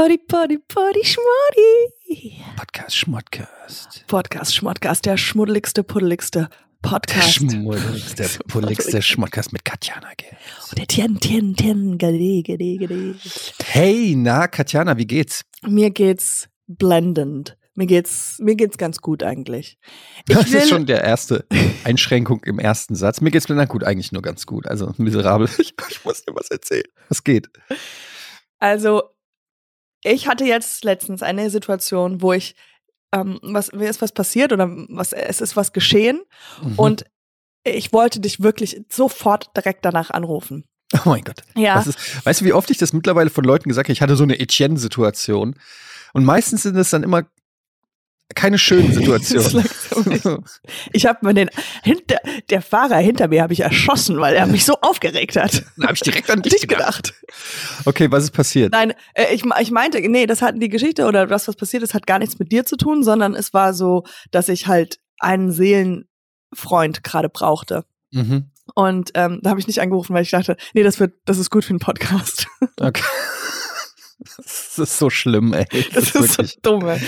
Party, Party, Party, Schmoddy. Podcast Schmodcast. Podcast Schmodcast, der schmuddeligste, puddeligste Der Podcast. schmuddeligste, puddeligste Schmodcast mit Katjana. Gell. Und der Tien, Tien, Tien, gade, gade, gade. Hey, na, Katjana, wie geht's? Mir geht's blendend. Mir geht's, mir geht's ganz gut eigentlich. Ich Das ist schon der erste Einschränkung im ersten Satz. Mir geht's na gut, eigentlich nur ganz gut. Also miserabel. Ich, ich muss dir was erzählen. Was geht? Also, ich hatte jetzt letztens eine Situation, wo ich, ähm, was, mir ist was passiert oder was, es ist was geschehen Mhm. und ich wollte dich wirklich sofort direkt danach anrufen. oh mein Gott. Ja. Ist, weißt du, wie oft ich das mittlerweile von Leuten gesagt habe? Ich hatte so eine Etienne-Situation. Und meistens sind es dann immer keine schönen Situationen. Das Ich habe mir den hinter, der Fahrer hinter mir habe ich erschossen, weil er mich so aufgeregt hat. Dann habe ich direkt an dich Dich gedacht. gedacht. Okay, was ist passiert? Nein, äh, ich, ich meinte, nee, das hat die Geschichte oder das, was passiert ist, hat gar nichts mit dir zu tun, sondern es war so, dass ich halt einen Seelenfreund gerade brauchte. Mhm. Und ähm, da habe ich nicht angerufen, weil ich dachte, nee, das wird, das ist gut für einen Podcast. Okay. Das ist so schlimm, ey. Das, ist, so dumm. ey.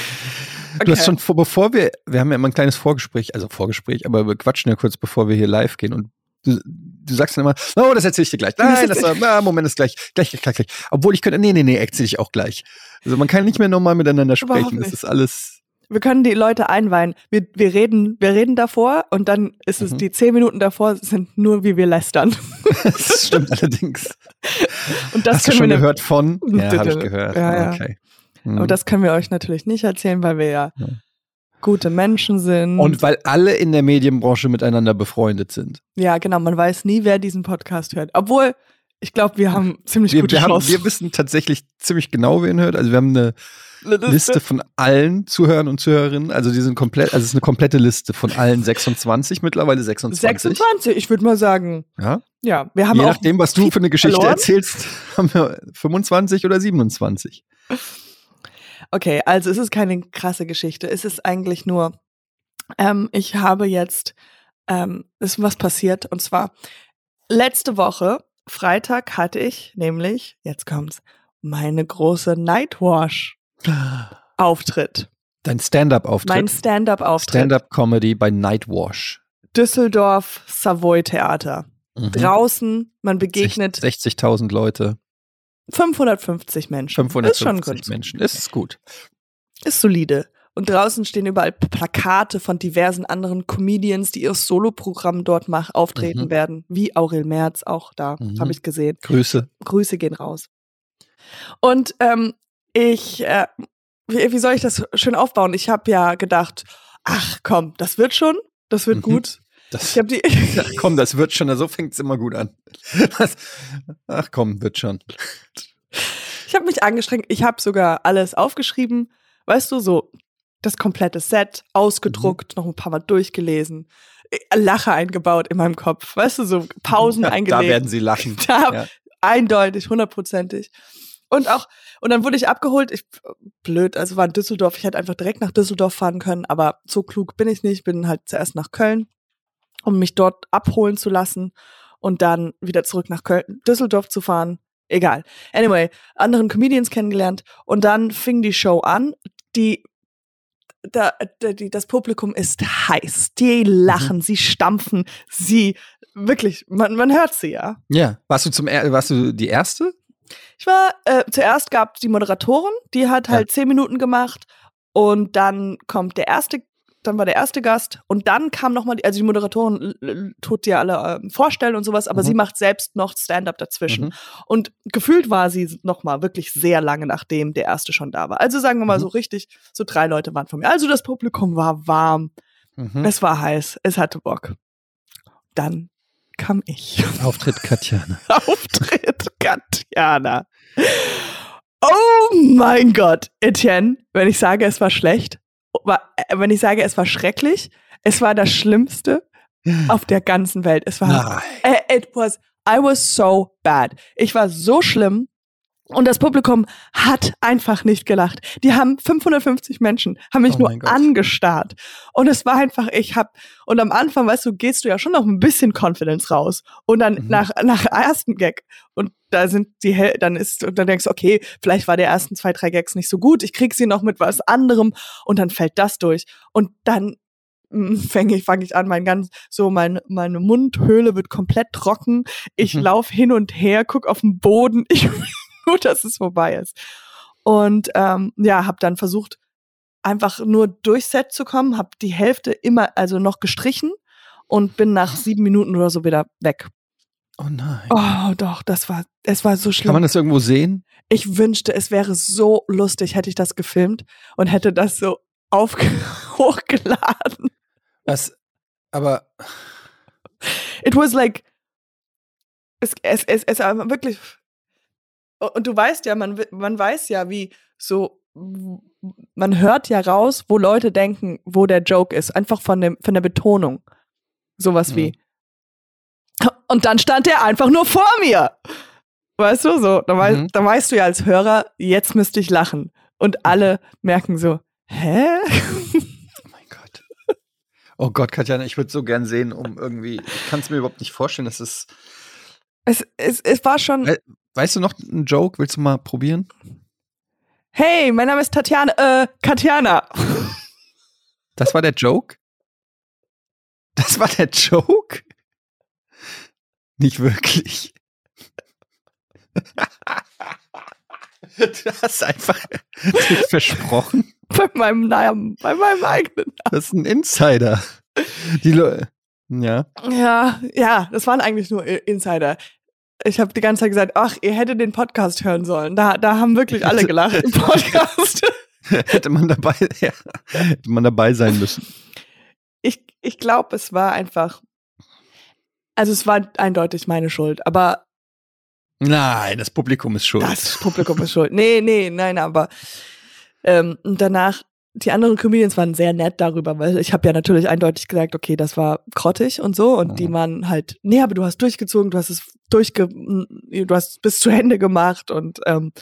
Du hast Okay. schon vor, bevor wir, wir haben ja immer ein kleines Vorgespräch, also Vorgespräch, aber wir quatschen ja kurz, bevor wir hier live gehen und du, du sagst dann immer, oh, das erzähle ich dir gleich. Nein, das war, na, Moment, ist gleich, gleich, gleich, gleich, gleich. Obwohl ich könnte, nee, nee, nee, erzähle ich auch gleich. Also man kann nicht mehr normal miteinander sprechen. Das ist alles, Wir können die Leute einweihen. Wir, wir reden, wir reden davor und dann ist es Mhm. die zehn Minuten davor sind nur wie wir lästern. das stimmt allerdings. Und das Hast du können schon wir gehört von? Ja, habe ich gehört. Ja, ja. Okay. Hm. Aber das können wir euch natürlich nicht erzählen, weil wir ja Ja. gute Menschen sind. und weil alle in der Medienbranche miteinander befreundet sind. ja, genau, man weiß nie, wer diesen Podcast hört. Obwohl, ich glaube, wir haben ziemlich Wir, gute wir, haben, Chancen. wir wissen tatsächlich ziemlich genau, wen hört. Also wir haben eine Liste von allen Zuhörern und Zuhörerinnen. Also die sind komplett, also es ist eine komplette Liste von allen 26, mittlerweile 26. 26, ich würde mal sagen. Ja? Ja, wir haben Je nachdem, was du für eine Geschichte verloren. erzählst, haben wir 25 oder 27. Okay, also es ist keine krasse Geschichte. Es ist eigentlich nur, ähm, ich habe jetzt, ähm, ist was passiert. Und zwar, letzte Woche, Freitag, hatte ich nämlich, jetzt kommt's, meine große Nightwash-Auftritt. Dein Mein Stand-up-Auftritt. Stand-up-Auftritt. Stand-up-Comedy bei Nightwash. Düsseldorf Savoy Theater. Mhm. Draußen, man begegnet 60.000 Leute, 550 Menschen. 550 ist schon gut. Menschen. Ist gut. Ist solide. Und draußen stehen überall Plakate von diversen anderen Comedians, die ihr Soloprogramm dort mach, auftreten Mhm. werden. Wie Aurel Merz auch da, Mhm. habe ich gesehen. Grüße. Grüße gehen raus. Und ähm, ich, äh, wie, wie soll ich das schön aufbauen? Ich habe ja gedacht, ach komm, das wird schon, das wird Mhm. gut. Das, Ich habe die, Ja, komm, das wird schon, so fängt es immer gut an. Das, ach komm, wird schon. ich habe mich angestrengt. Ich habe sogar alles aufgeschrieben. Weißt du, so das komplette Set ausgedruckt, noch ein paar Mal durchgelesen, äh, Lache eingebaut in meinem Kopf. Weißt du, so Pausen da eingelegt. werden sie lachen. Da, Ja. Eindeutig, hundertprozentig. Und auch, und dann wurde ich abgeholt. Ich, blöd, also war in Düsseldorf. Ich hätte einfach direkt nach Düsseldorf fahren können, aber so klug bin ich nicht. Bin halt zuerst nach Köln, um mich dort abholen zu lassen und dann wieder zurück nach Köln, Düsseldorf zu fahren. Egal. Anyway, anderen Comedians kennengelernt und dann fing die Show an. Die, da, da, die, das Publikum ist heiß. Die lachen, sie stampfen, sie, wirklich, man, man hört sie, ja. Ja. Warst du zum warst du die erste? Ich war, äh, zuerst gab die Moderatorin, die hat Ja. halt zehn Minuten gemacht und dann kommt der erste, dann war der erste Gast und dann kam nochmal, die, also die Moderatorin tut dir alle ähm, vorstellen und sowas, aber Mhm. sie macht selbst noch Stand-up dazwischen. Mhm. Und gefühlt war sie nochmal wirklich sehr lange, nachdem der erste schon da war. Also sagen wir mal Mhm. so richtig, so drei Leute waren von mir. Also das Publikum war warm, Mhm. es war heiß, es hatte Bock. Dann kam ich. Auftritt Katjana. Auftritt Katjana. Oh mein Gott, Etienne, wenn ich sage, es war schlecht, äh, wenn ich sage, es war schrecklich, es war das Schlimmste auf der ganzen Welt. Es war, Nein. äh, it was, I was so bad. Ich war so schlimm. Und das Publikum hat einfach nicht gelacht. Die haben 550 Menschen, haben mich Oh nur angestarrt. Und es war einfach, ich hab, und am Anfang, weißt du, gehst du ja schon noch ein bisschen Confidence raus. Und dann Mhm. nach, nach ersten Gag, und da sind die, dann ist, und dann denkst du, okay, vielleicht war der ersten zwei, drei Gags nicht so gut, ich krieg sie noch mit was anderem, und dann fällt das durch. Und dann fange ich, fange ich an, mein ganz, so mein, meine Mundhöhle wird komplett trocken. Ich Mhm. lauf hin und her, guck auf den Boden. Ich nur, dass es vorbei ist. Und ähm, ja, habe dann versucht, einfach nur durchs Set zu kommen, habe die Hälfte immer, also noch gestrichen und bin nach sieben Minuten oder so wieder weg. Oh nein. Oh, doch, das war, es war so Kann schlimm. man das irgendwo sehen? Ich wünschte, es wäre so lustig, hätte ich das gefilmt und hätte das so auf hochgeladen. Was? Aber It was like, es, es, es, es war wirklich, und du weißt ja, man, man weiß ja, wie so, man hört ja raus, wo Leute denken, wo der Joke ist, einfach von, dem, von der Betonung. Sowas wie. Und dann stand der einfach nur vor mir. Weißt du, so, da, Mhm. da weißt du ja als Hörer, jetzt müsste ich lachen. Und alle merken so, hä? Oh mein Gott. Oh Gott, Katjana, ich würde so gern sehen, um irgendwie. Ich kann es mir überhaupt nicht vorstellen, dass es. Es, es, es war schon, Weißt du noch einen Joke? Willst du mal probieren? hey, mein Name ist Tatjana, äh, Katjana. Das war der Joke? Das war der Joke? Nicht wirklich. Du hast einfach dich versprochen. bei meinem Namen, bei meinem eigenen. Das ist ein Insider. Die Le ja. Ja, ja, das waren eigentlich nur Insider. Ich habe die ganze Zeit gesagt, ach, ihr hättet den Podcast hören sollen. Da, da haben wirklich alle gelacht im Podcast. Hätte man dabei, ja, hätte man dabei sein müssen. Ich, ich glaube, es war einfach, also es war eindeutig meine Schuld, aber Nein, das Publikum ist schuld. das Publikum ist schuld. Nee, nee, nein, aber ähm, danach, die anderen Comedians waren sehr nett darüber, weil ich habe ja natürlich eindeutig gesagt, okay, das war grottig und so und die Mhm. waren halt, nee, aber du hast durchgezogen, du hast es durchge, du hast bis zu Ende gemacht und ähm,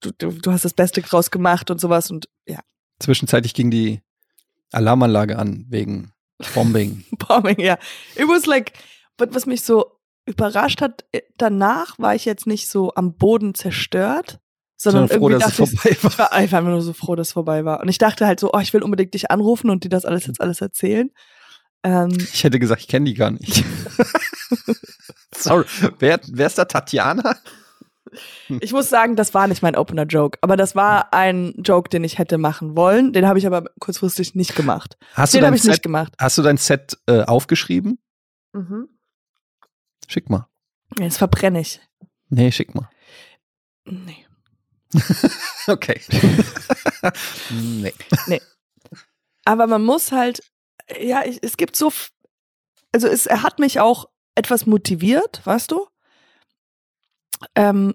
du, du, du hast das Beste draus gemacht und sowas und ja, Zwischenzeitlich ging die Alarmanlage an wegen Bombing. bombing, ja. It was like, was mich so überrascht hat, äh, danach war ich jetzt nicht so am Boden zerstört, sondern, Sondern froh, irgendwie dass es dachte ich, vorbei war. Ich war einfach nur so froh, dass es vorbei war. Und ich dachte halt so, oh, ich will unbedingt dich anrufen und dir das alles jetzt alles erzählen. Ähm, Ich hätte gesagt, ich kenne die gar nicht. Sorry. Wer, wer ist da Tatjana? ich muss sagen, das war nicht mein Opener-Joke, aber das war ein Joke, den ich hätte machen wollen. Den habe ich aber kurzfristig nicht gemacht. Hast du Den dein habe ich Set, nicht gemacht. hast du dein Set äh, aufgeschrieben? Mhm. Schick mal. Jetzt verbrenne ich. Nee, schick mal. Nee. Okay. nee. Aber man muss halt, ja, ich, es gibt so, also es, er hat mich auch etwas motiviert, weißt du, ähm,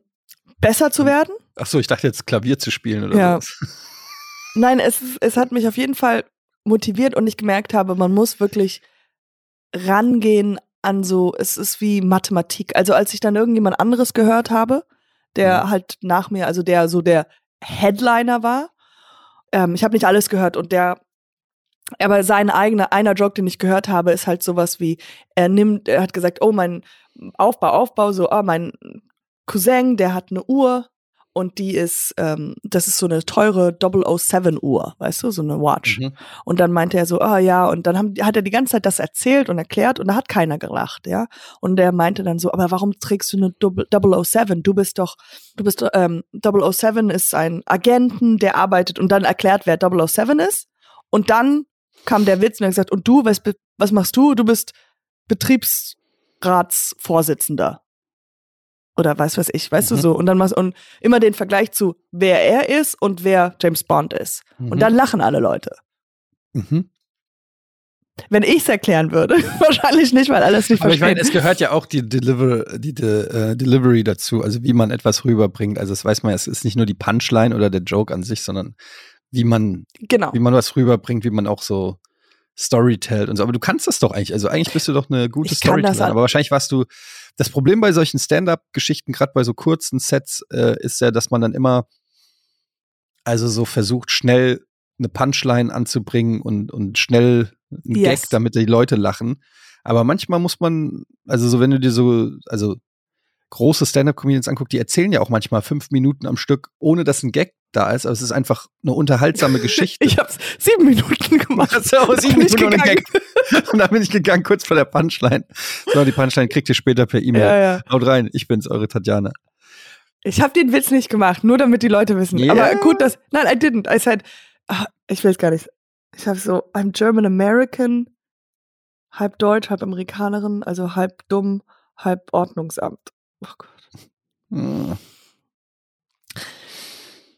besser zu werden. Achso, ich dachte jetzt Klavier zu spielen oder Ja. was. Nein, es, es hat mich auf jeden Fall motiviert und ich gemerkt habe, man muss wirklich rangehen an so, es ist wie Mathematik. Also als ich dann irgendjemand anderes gehört habe, der Mhm. halt nach mir, also der so der Headliner war, ähm, ich habe nicht alles gehört und der, aber sein eigener, einer Joke, den ich gehört habe, ist halt sowas wie, er nimmt, er hat gesagt, oh, mein Aufbau, Aufbau, so, ah, mein Cousin, der hat eine Uhr und die ist, ähm, das ist so eine teure 007 Uhr, weißt du, so eine Watch. Mhm. Und dann meinte er so, ah ja, und dann haben, hat er die ganze Zeit das erzählt und erklärt und da hat keiner gelacht, ja. Und er meinte dann so, aber warum trägst du eine Double- 007? Du bist doch, du bist, ähm, 007 ist ein Agenten, der arbeitet und dann erklärt, wer 007 ist. Und dann kam der Witz und er hat gesagt, und du, was, was machst du? Du bist Betriebsratsvorsitzender. Oder weiß was ich, weißt Mhm. du so. Und dann machst und immer den Vergleich zu, wer er ist und wer James Bond ist. Mhm. Und dann lachen alle Leute. Mhm. Wenn ich es erklären würde, wahrscheinlich nicht, weil alles nicht Aber ich meine, es gehört ja auch die, Deliver, die, die äh, Delivery dazu, also wie man etwas rüberbringt. Also das weiß man, ja, es ist nicht nur die Punchline oder der Joke an sich, sondern wie man, genau. wie man was rüberbringt, wie man auch so Storytellt und so. Aber du kannst das doch eigentlich. Also eigentlich bist du doch eine gute Storytellerin. Aber wahrscheinlich warst du. Das Problem bei solchen Stand-up-Geschichten, gerade bei so kurzen Sets, äh, ist ja, dass man dann immer also so versucht, schnell eine Punchline anzubringen und, und schnell einen Yes. Gag, damit die Leute lachen. Aber manchmal muss man, also so, wenn du dir so, also große Stand-up-Comedians anguckst, die erzählen ja auch manchmal fünf Minuten am Stück, ohne dass ein Gag da ist. Aber es ist einfach eine unterhaltsame Geschichte. Ich hab's sieben Minuten gemacht. Auch sieben Bin ich Minuten gegangen. Gag. Und dann bin ich gegangen, kurz vor der Punchline. So, die Punchline kriegt ihr später per E-Mail. Ja, ja. Haut rein, ich bin's, eure Tatjana. Ich habe den Witz nicht gemacht, nur damit die Leute wissen. Ja. Aber gut, das. Nein, I didn't. I said, ah, ich will es gar nicht. Ich habe so, I'm German American, halb Deutsch, halb Amerikanerin, also halb dumm, halb Ordnungsamt. Oh Gott. Hm.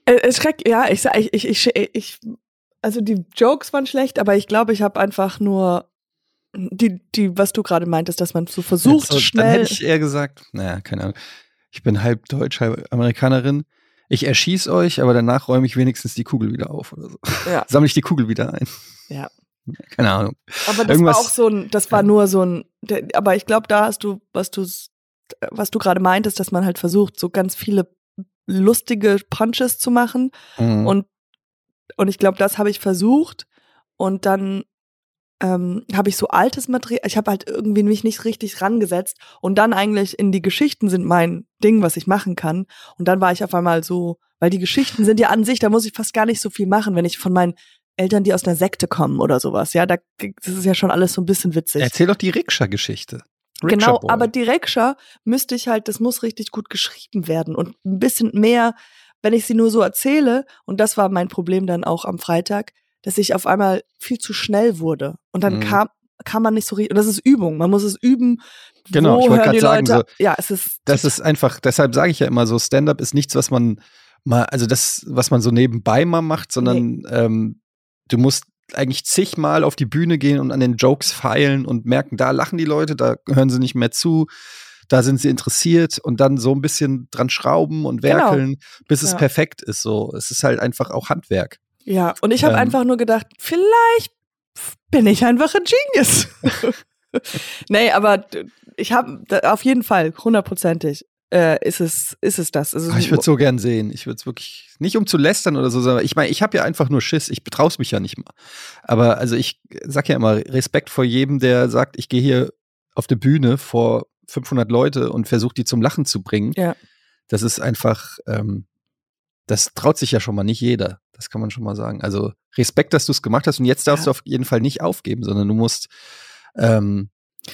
Äh, Es schreckt, ja, ich sag, ich, ich, ich, ich, also die Jokes waren schlecht, aber ich glaube, ich habe einfach nur die, die, was du gerade meintest, dass man so versucht, so, Dann schnell. hätte ich eher gesagt, naja, keine Ahnung. Ich bin halb Deutsch, halb Amerikanerin. Ich erschieß euch, aber danach räume ich wenigstens die Kugel wieder auf oder so. Ja. Sammle ich die Kugel wieder ein. Ja. Keine Ahnung. Aber das Irgendwas- war auch so ein, das war Ja. nur so ein, aber ich glaube, da hast du, was du, was du gerade meintest, dass man halt versucht, so ganz viele lustige Punches zu machen. Mhm. Und, und ich glaube, das habe ich versucht. Und dann ähm, habe ich so altes Material, ich habe halt irgendwie mich nicht richtig rangesetzt. Und dann eigentlich in die Geschichten sind mein Ding, was ich machen kann. Und dann war ich auf einmal so, weil die Geschichten sind ja an sich, da muss ich fast gar nicht so viel machen, wenn ich von meinen Eltern, die aus einer Sekte kommen oder sowas. Ja, da, das ist ja schon alles so ein bisschen witzig. Erzähl doch die Rikscha-Geschichte. Genau, Rikscha-Boy. aber die Rekscha müsste ich halt, das muss richtig gut geschrieben werden und ein bisschen mehr, wenn ich sie nur so erzähle, und das war mein Problem dann auch am Freitag, dass ich auf einmal viel zu schnell wurde. Und dann Mhm. kam, kam man nicht so richtig, und das ist Übung, man muss es üben. Genau, ich wollte die sagen, Leute, ja, es ist, Das ist einfach, deshalb sage ich ja immer so, Stand-up ist nichts, was man mal, also das, was man so nebenbei mal macht, sondern ähm, du musst eigentlich zigmal auf die Bühne gehen und an den Jokes feilen und merken, da lachen die Leute, da hören sie nicht mehr zu, da sind sie interessiert und dann so ein bisschen dran schrauben und Genau. werkeln, bis es Ja. perfekt ist. So, es ist halt einfach auch Handwerk. ja, und ich habe Ähm. einfach nur gedacht, vielleicht bin ich einfach ein Genius. nee, aber ich habe auf jeden Fall hundertprozentig äh, ist es ist es das. Es ist Ah, ich würde so gern sehen. Ich würde es wirklich nicht um zu lästern oder so, sondern ich meine, ich habe ja einfach nur Schiss. Ich betraue mich ja nicht mal. Aber also ich sag ja immer Respekt vor jedem, der sagt, ich gehe hier auf die Bühne vor 500 Leute und versuche die zum Lachen zu bringen. Ja. Das ist einfach, ähm, das traut sich ja schon mal nicht jeder. Das kann man schon mal sagen. Also Respekt, dass du es gemacht hast und jetzt darfst Ja. du auf jeden Fall nicht aufgeben, sondern du musst ähm,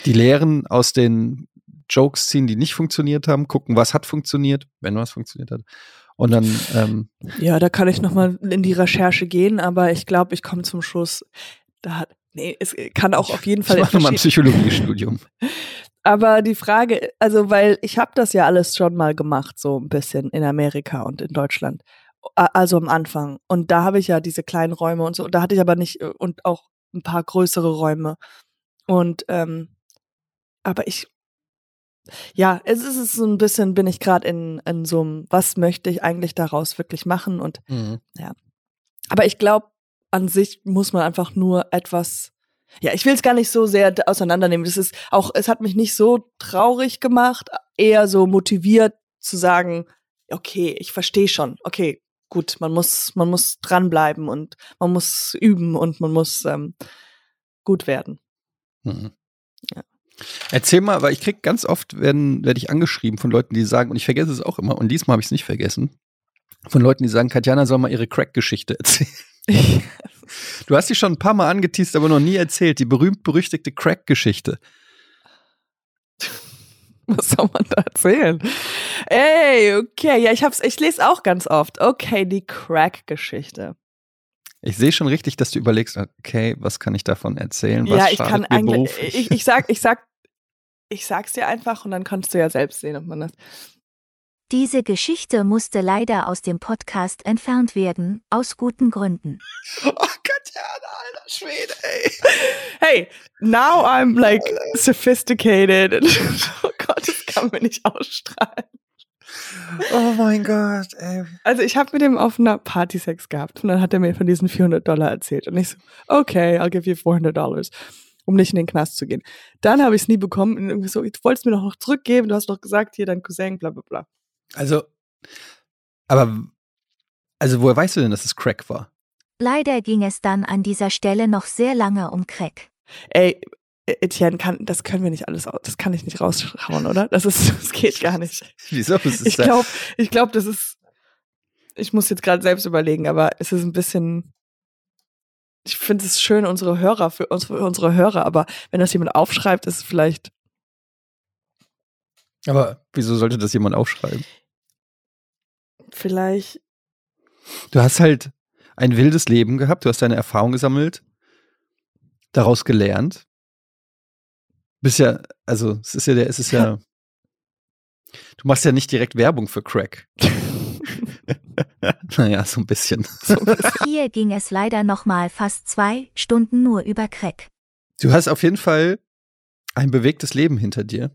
die Lehren aus den Jokes ziehen, die nicht funktioniert haben, gucken, was hat funktioniert, wenn was funktioniert hat. Und dann, ähm, Ja, da kann ich noch mal in die Recherche gehen, aber ich glaube, ich komme zum Schluss. Da hat, nee, es kann auch auf jeden ich Fall. mache nochmal ein Psychologiestudium. aber die Frage, also weil ich habe das ja alles schon mal gemacht, so ein bisschen in Amerika und in Deutschland. Also am Anfang. Und da habe ich ja diese kleinen Räume und so. Da hatte ich aber nicht äh, und auch ein paar größere Räume. Und ähm, aber ich ja, es ist so ein bisschen, bin ich gerade in, in so einem, was möchte ich eigentlich daraus wirklich machen? Und Aber ich glaube, an sich muss man einfach nur etwas. Ja, ich will es gar nicht so sehr auseinandernehmen. Das ist auch, es hat mich nicht so traurig gemacht, eher so motiviert zu sagen, okay, ich verstehe schon. Okay, gut, man muss, man muss dranbleiben und man muss üben und man muss ähm, gut werden. Mhm. Ja. Erzähl mal, weil ich krieg ganz oft werden werde ich angeschrieben von Leuten, die sagen und ich vergesse es auch immer und diesmal habe ich es nicht vergessen. Von Leuten, die sagen, Katjana soll mal ihre Crack-Geschichte erzählen. Du hast sie schon ein paar Mal angeteased, aber noch nie erzählt. Die berühmt-berüchtigte Crack-Geschichte. Was soll man da erzählen? Ey, okay, ja, ich hab's, ich lese auch ganz oft. Okay, die Crack-Geschichte. Ich sehe schon richtig, dass du überlegst, okay, was kann ich davon erzählen? Was ja, ich kann eigentlich, ich, ich sag, ich sag, ich sag's dir einfach und dann kannst du ja selbst sehen, ob man das. Diese Geschichte musste leider aus dem Podcast entfernt werden, aus guten Gründen. Oh, Katjana, alter Schwede, ey. Hey, now I'm like sophisticated. oh Gott, das kann man nicht ausstrahlen. Oh mein Gott, ey. Also ich habe mit dem auf einer Party Sex gehabt und dann hat er mir von diesen 400 Dollar erzählt und ich so, okay, I'll give you 400 Dollars, um nicht in den Knast zu gehen. Dann habe ich es nie bekommen und irgendwie so, du wolltest mir doch noch zurückgeben, du hast doch gesagt, hier dein Cousin, bla bla bla. Also, aber, also woher weißt du denn, dass es Crack war? Leider ging es dann an dieser Stelle noch sehr lange um Crack. Ey, Etienne, kann, das können wir nicht alles, das kann ich nicht raushauen, oder? Das ist, das geht gar nicht. Wieso? Ist Ich glaube, ich glaube, das ist, ich muss jetzt gerade selbst überlegen, aber es ist ein bisschen, ich finde es schön, unsere Hörer, für, uns, für unsere Hörer, aber wenn das jemand aufschreibt, ist es vielleicht, aber wieso sollte das jemand aufschreiben? vielleicht, Du hast halt ein wildes Leben gehabt, du hast deine Erfahrung gesammelt, daraus gelernt. Bist ja, also es ist ja der, es ist ja, du machst ja nicht direkt Werbung für Crack. naja, so ein bisschen. Hier ging es leider nochmal fast zwei Stunden nur über Crack. Du hast auf jeden Fall ein bewegtes Leben hinter dir,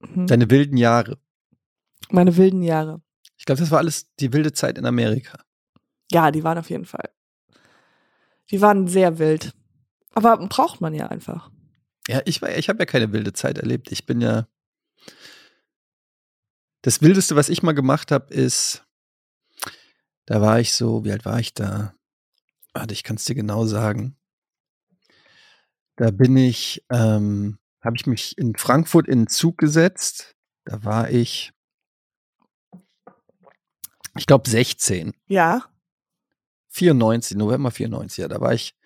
Mhm. deine wilden Jahre. meine wilden Jahre. Ich glaube, das war alles die wilde Zeit in Amerika. Ja, die waren auf jeden Fall. Die waren sehr wild. Aber braucht man ja einfach. Ja, ich, war- ich habe ja keine wilde Zeit erlebt. Ich bin ja. Das Wildeste, was ich mal gemacht habe, ist, da war ich so, wie alt war ich da? Warte, ich kann es dir genau sagen. Da bin ich, ähm, habe ich mich in Frankfurt in den Zug gesetzt. Da war ich, ich glaube 16. Ja. 94, November 94, ja, da war ich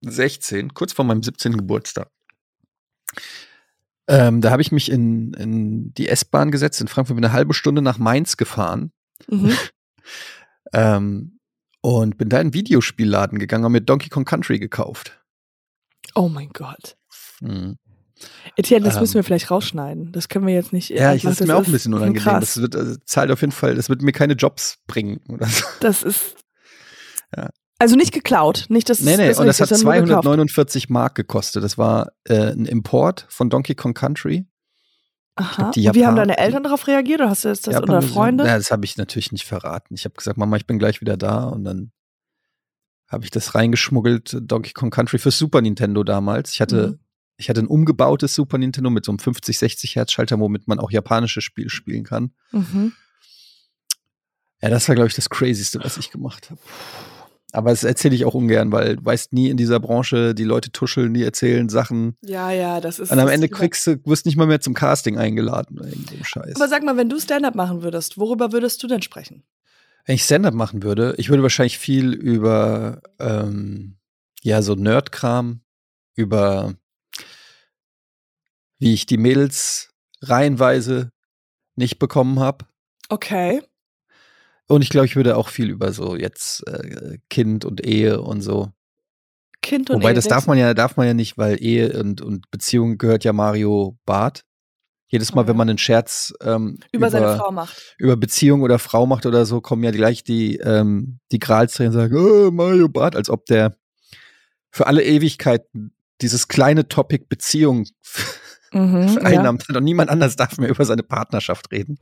16, kurz vor meinem 17. Geburtstag. Ähm, da habe ich mich in, in die S-Bahn gesetzt, in Frankfurt bin eine halbe Stunde nach Mainz gefahren Mhm. Ähm, und bin da in einen Videospielladen gegangen und mir Donkey Kong Country gekauft. Oh mein Gott. Mhm. Etienne, das Ähm. müssen wir vielleicht rausschneiden. Das können wir jetzt nicht. Ja, ich, das ist mir auch ein bisschen unangenehm. Krass. Das wird, also, zahlt auf jeden Fall, das wird mir keine Jobs bringen. So. Das ist. Ja. Also nicht geklaut. Nicht das Nee, nee, das und das hat sondern nur gekauft. 249 Mark gekostet. Das war äh, ein Import von Donkey Kong Country. Aha. Und Wie haben deine Eltern darauf reagiert? Oder hast du jetzt das Japan oder. Freunde? Ja, das habe ich natürlich nicht verraten. Ich habe gesagt, Mama, ich bin gleich wieder da und dann habe ich das reingeschmuggelt, Donkey Kong Country für Super Nintendo damals. Ich hatte, Mhm. ich hatte ein umgebautes Super Nintendo mit so einem 50, 60 Hertz Schalter, womit man auch japanische Spiele spielen kann. Mhm. Ja, das war, glaube ich, das Crazyste, was ich gemacht habe. Aber das erzähle ich auch ungern, weil du weißt nie in dieser Branche, die Leute tuscheln, die erzählen Sachen. Ja, ja, das ist. Und am Ende kriegst du, wirst nicht mal mehr zum Casting eingeladen oder irgend so ein Scheiß. Aber sag mal, wenn du Stand-up machen würdest, worüber würdest du denn sprechen? Wenn ich Stand-up machen würde, ich würde wahrscheinlich viel über ähm, ja so Nerdkram, über wie ich die Mädels reihenweise nicht bekommen habe. Okay. Und ich glaube, ich würde auch viel über so jetzt äh, Kind und Ehe und so. Kind und Wobei Ehe, das darf man ja, darf man ja nicht, weil Ehe und, und Beziehung gehört ja Mario Barth. Jedes Mal, Mhm. wenn man einen Scherz ähm, über, seine Frau macht. über Beziehung oder Frau macht oder so, kommen ja gleich die, ähm, die Gralstränen und sagen, oh, Mario Barth, als ob der für alle Ewigkeiten dieses kleine Topic Beziehung Mhm, ja. vereinnahmt hat und niemand anders darf mehr über seine Partnerschaft reden.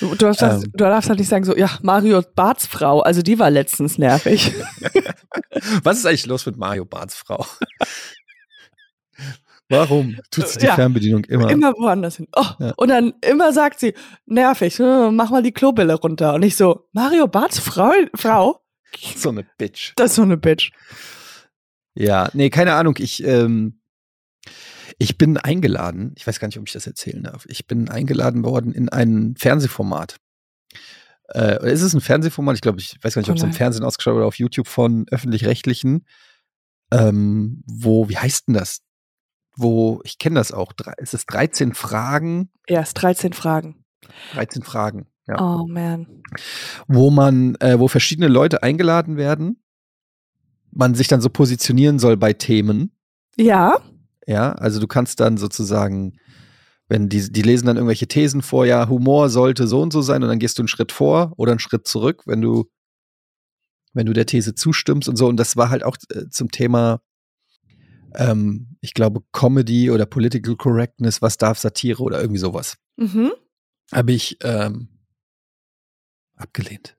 Du, du, darfst, Ähm. du darfst halt nicht sagen so, ja, Mario Barts Frau, also die war letztens nervig. Was ist eigentlich los mit Mario Barths Frau? Warum tut sie die Ja. Fernbedienung immer? Immer woanders hin. Oh, Ja. Und dann immer sagt sie, nervig, äh, mach mal die Klobille runter. Und ich so, Mario Barts Frau, Frau? So eine Bitch. Das ist so eine Bitch. Ja, nee, keine Ahnung. Ich, ähm, ich bin eingeladen, ich weiß gar nicht, ob ich das erzählen darf. Ich bin eingeladen worden in ein Fernsehformat. Äh, ist es ein Fernsehformat? Ich glaube, ich weiß gar nicht, ob es im. Fernsehen ausgeschaut oder auf YouTube von öffentlich-rechtlichen. Ähm, wo, wie heißt denn das? Wo, ich kenne das auch, drei- es ist 13 Fragen, Erst 13 Fragen. 13 Fragen, ja. Oh man. wo man, äh, wo verschiedene Leute eingeladen werden, man sich dann so positionieren soll bei Themen. Ja. Ja, also du kannst dann sozusagen, wenn die, die lesen dann irgendwelche Thesen vor, ja, Humor sollte so und so sein und dann gehst du einen Schritt vor oder einen Schritt zurück, wenn du, wenn du der These zustimmst und so. Und das war halt auch äh, zum Thema, ähm, ich glaube, Comedy oder Political Correctness, was darf Satire oder irgendwie sowas. Mhm. habe ich ähm, abgelehnt.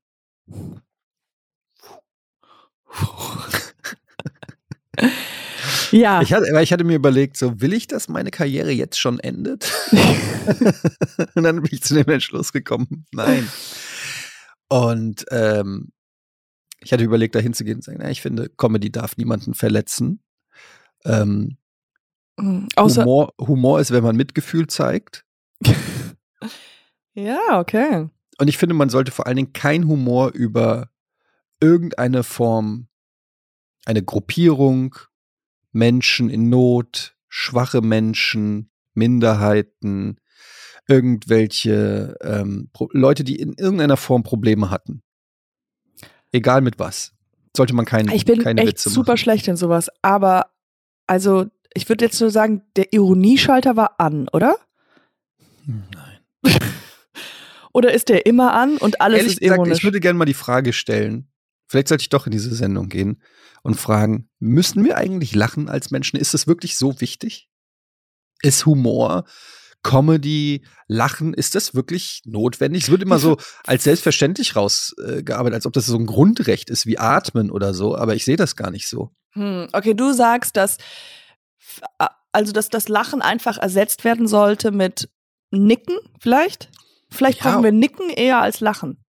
Ja. Ich hatte, ich hatte mir überlegt, so will ich, dass meine Karriere jetzt schon endet? und dann bin ich zu dem Entschluss gekommen, nein. Und ähm, ich hatte überlegt, da hinzugehen und sagen, na, ich finde, Comedy darf niemanden verletzen. Ähm, Mhm. Humor, Humor ist, wenn man Mitgefühl zeigt. ja, okay. Und ich finde, man sollte vor allen Dingen kein Humor über irgendeine Form, eine Gruppierung, Menschen in Not, schwache Menschen, Minderheiten, irgendwelche ähm, Leute, die in irgendeiner Form Probleme hatten. Egal mit was. Sollte man kein, Ich bin keine echt Witze super machen. schlecht in sowas. Aber, also, ich würde jetzt nur sagen, der Ironieschalter war an, oder? Nein. Oder ist der immer an und alles Ehrlich ist gesagt, ironisch? ich würde gerne mal die Frage stellen. Vielleicht sollte ich doch in diese Sendung gehen und fragen, müssen wir eigentlich lachen als Menschen? Ist das wirklich so wichtig? Ist Humor, Comedy, Lachen, ist das wirklich notwendig? Es wird immer so als selbstverständlich rausgearbeitet, als ob das so ein Grundrecht ist wie Atmen oder so, aber ich sehe das gar nicht so. Hm, okay, du sagst, dass also dass das Lachen einfach ersetzt werden sollte mit Nicken, vielleicht? Vielleicht Ja. brauchen wir Nicken eher als Lachen.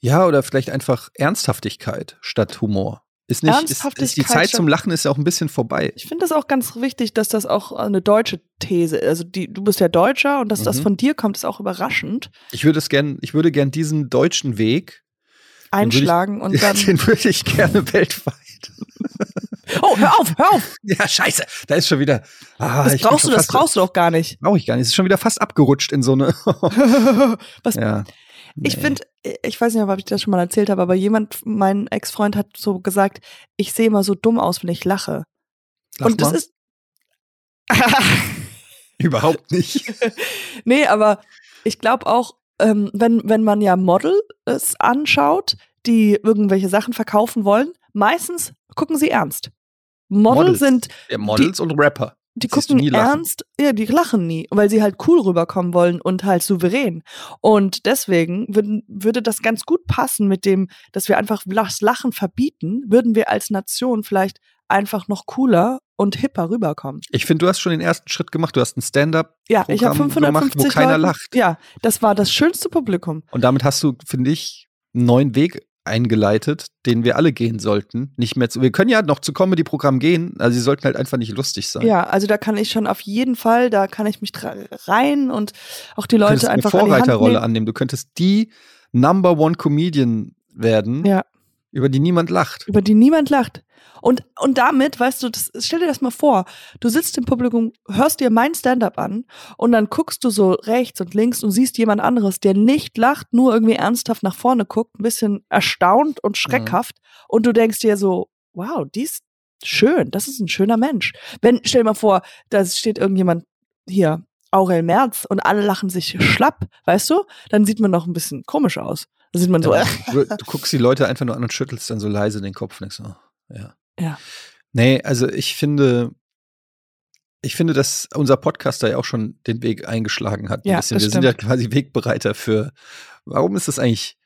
Ja, oder vielleicht einfach Ernsthaftigkeit statt Humor. Ist nicht, ist, ist die Zeit zum Lachen ist ja auch ein bisschen vorbei. Ich finde das auch ganz wichtig, dass das auch eine deutsche These ist. Also die, du bist ja Deutscher und dass das Mhm. von dir kommt, ist auch überraschend. Ich würde es gern, ich würde gern diesen deutschen Weg, würde ich- Einschlagen und dann. den würde ich gerne weltweit. Oh, hör auf, hör auf! Ja, scheiße, da ist schon wieder. Ah, Das brauchst du, das brauchst du doch gar nicht. Brauche ich gar nicht. Es ist schon wieder fast abgerutscht in so eine. Was ja. Ich Nee. finde, ich weiß nicht, ob ich das schon mal erzählt habe, aber jemand, mein Ex-Freund hat so gesagt, ich sehe immer so dumm aus, wenn ich lache. Lach und das mal. ist. überhaupt nicht. nee, aber ich glaube auch, ähm, wenn, wenn man ja Models anschaut, die irgendwelche Sachen verkaufen wollen, meistens gucken sie ernst. Model Models. sind, Ja, Models und Rapper. Die gucken nie ernst, ja, die lachen nie, weil sie halt cool rüberkommen wollen und halt souverän. Und deswegen würden, würde das ganz gut passen mit dem, dass wir einfach das Lachen verbieten, würden wir als Nation vielleicht einfach noch cooler und hipper rüberkommen. Ich finde, du hast schon den ersten Schritt gemacht. Du hast ein Stand-up Ja, ich habe Programm gemacht, 550 wo keiner Leuten, lacht. Ja, das war das schönste Publikum. und damit hast du, finde ich, einen neuen Weg eingeleitet, den wir alle gehen sollten. Nicht mehr zu, wir können ja noch zu Comedy-Programm gehen, also sie sollten halt einfach nicht lustig sein. Ja, also da kann ich schon auf jeden Fall, da kann ich mich rein und auch die du Leute eine einfach an die Hand Vorreiterrolle nehmen. annehmen. Du könntest die Number One Comedian werden, Ja. Über die niemand lacht. über die niemand lacht. Und, und damit, weißt du, das, stell dir das mal vor, du sitzt im Publikum, hörst dir mein Stand-up an und dann guckst du so rechts und links und siehst jemand anderes, der nicht lacht, nur irgendwie ernsthaft nach vorne guckt, ein bisschen erstaunt und schreckhaft und du denkst dir so, wow, die ist schön, das ist ein schöner Mensch. Wenn, stell dir mal vor, da steht irgendjemand hier, Aurel Merz und alle lachen sich schlapp, weißt du, dann sieht man noch ein bisschen komisch aus. Da sieht man so, Ja, du, du guckst die Leute einfach nur an und schüttelst dann so leise den Kopf und so, ja. Ja. Nee, also ich finde, ich finde, dass unser Podcaster ja auch schon den Weg eingeschlagen hat. Ein Ja, bisschen. das Wir sind ja stimmt. quasi Wegbereiter für, warum ist das eigentlich,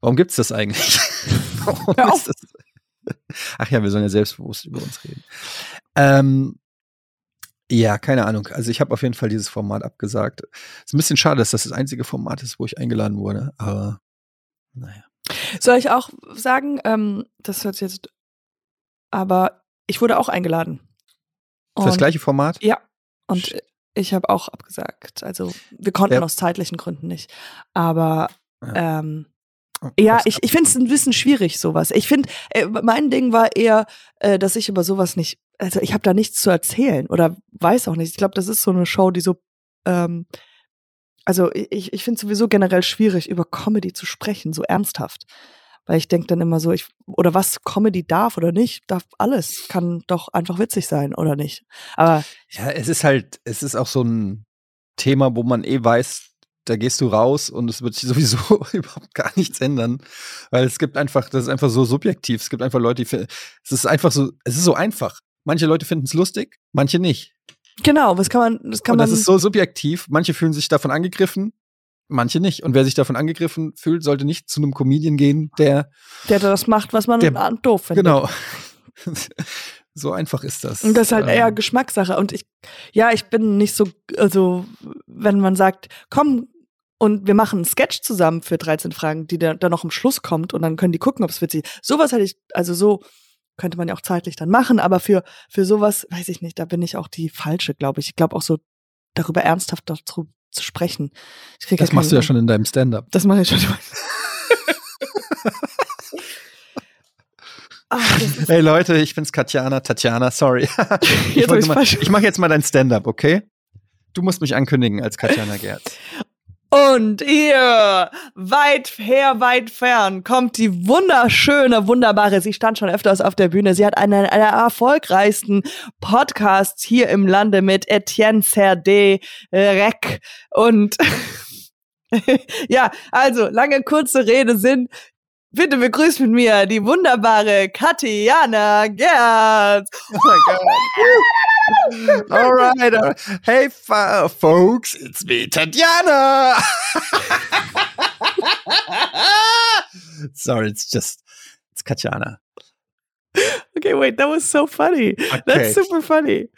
warum gibt's das eigentlich? warum ist das? Ach ja, wir sollen ja selbstbewusst über uns reden. Ähm, ja, keine Ahnung. Also ich habe auf jeden Fall dieses Format abgesagt. Ist ein bisschen schade, dass das das einzige Format ist, wo ich eingeladen wurde. Aber naja. Soll ich auch sagen, ähm, das hört sich jetzt, aber ich wurde auch eingeladen. Für das Und- gleiche Format? Ja. Und Shit. ich habe auch abgesagt. Also wir konnten Ja. aus zeitlichen Gründen nicht. Aber Ja. ähm, ja, Was- ich, ich finde es ein bisschen schwierig, sowas. Ich finde, äh, mein Ding war eher, äh, dass ich über sowas nicht, also ich habe da nichts zu erzählen oder weiß auch nicht. Ich glaube, das ist so eine Show, die so, ähm, also ich, ich finde sowieso generell schwierig, über Comedy zu sprechen, so ernsthaft. Weil ich denke dann immer so, ich, oder was Comedy darf oder nicht, darf alles, kann doch einfach witzig sein oder nicht. Aber Ja, es ist halt, es ist auch so ein Thema, wo man eh weiß, da gehst du raus und es wird sich sowieso überhaupt gar nichts ändern. Weil es gibt einfach, das ist einfach so subjektiv. Es gibt einfach Leute, die es ist einfach so, es ist so einfach. Manche Leute finden es lustig, manche nicht. Genau, was kann man, das kann und man. das ist so subjektiv. Manche fühlen sich davon angegriffen, manche nicht. Und wer sich davon angegriffen fühlt, sollte nicht zu einem Comedian gehen, der. Der das macht, was man Der- doof findet. Genau. so einfach ist das. Und das ist halt Ähm, eher Geschmackssache. Und ich, ja, ich bin nicht so, also, wenn man sagt, komm, und wir machen einen Sketch zusammen für 13 Fragen, die dann dann noch am Schluss kommt und dann können die gucken, ob es witzig ist. Sowas hätte ich, also so könnte man ja auch zeitlich dann machen, aber für, für sowas, weiß ich nicht, da bin ich auch die falsche, glaube ich. Ich glaube auch so, darüber ernsthaft dazu zu sprechen. Das machst du ja schon in deinem Stand-up. Das mache ich schon. Ah, das ist, Hey Leute, ich bin's Katjana, Tatjana, sorry. ich mal- ich mache jetzt mal dein Stand-up, okay? Du musst mich ankündigen als Katjana Gerz. Und ihr, weit her, weit fern, kommt die wunderschöne, wunderbare, sie stand schon öfters auf der Bühne, sie hat einen einer erfolgreichsten Podcasts hier im Lande mit Etienne Serde Reck und ja, also, lange, kurze Rede sind, bitte begrüßt mit mir die wunderbare Katjana Gerz. Oh my God. alright, alright. Hey, fa- folks, it's me, Tatjana. Sorry, it's just, it's Katjana. Okay, wait, that was so funny. Okay. That's super funny.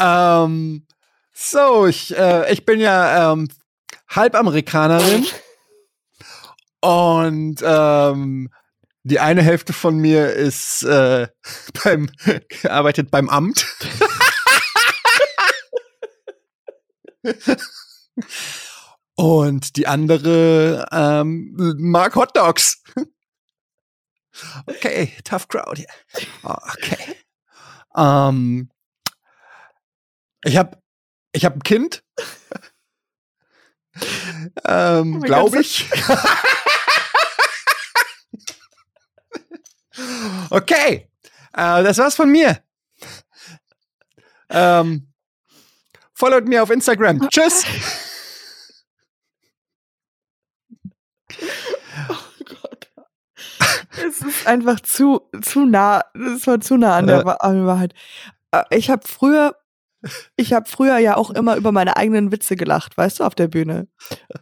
Ähm, so, ich, äh, ich bin ja ähm, Halbamerikanerin und ähm, die eine Hälfte von mir ist äh, beim arbeitet beim Amt. Und die andere ähm, mag Hot Dogs. Okay, tough crowd hier. Okay. Ähm, ich habe ich hab ein Kind. ähm, Oh Glaube ich. okay. Äh, das war's von mir. Ähm, followt mir auf Instagram. Tschüss. Oh Gott. Es ist einfach zu, zu nah, es war zu nah an der, Äh. An der Wahrheit. Äh, Ich habe früher, ich habe früher ja auch immer über meine eigenen Witze gelacht, weißt du, auf der Bühne.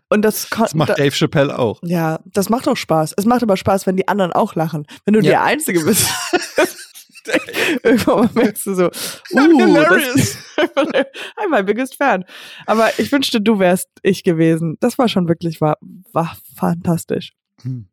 Und das, Das macht da, Dave Chappelle auch. ja, das macht auch Spaß. Es macht aber Spaß, wenn die anderen auch lachen. Wenn du Ja. der Einzige bist. Irgendwann merkst du so, I'm uh, hilarious. das, I'm my biggest fan. Aber ich wünschte, du wärst ich gewesen. Das war schon wirklich, war, war fantastisch. Hm.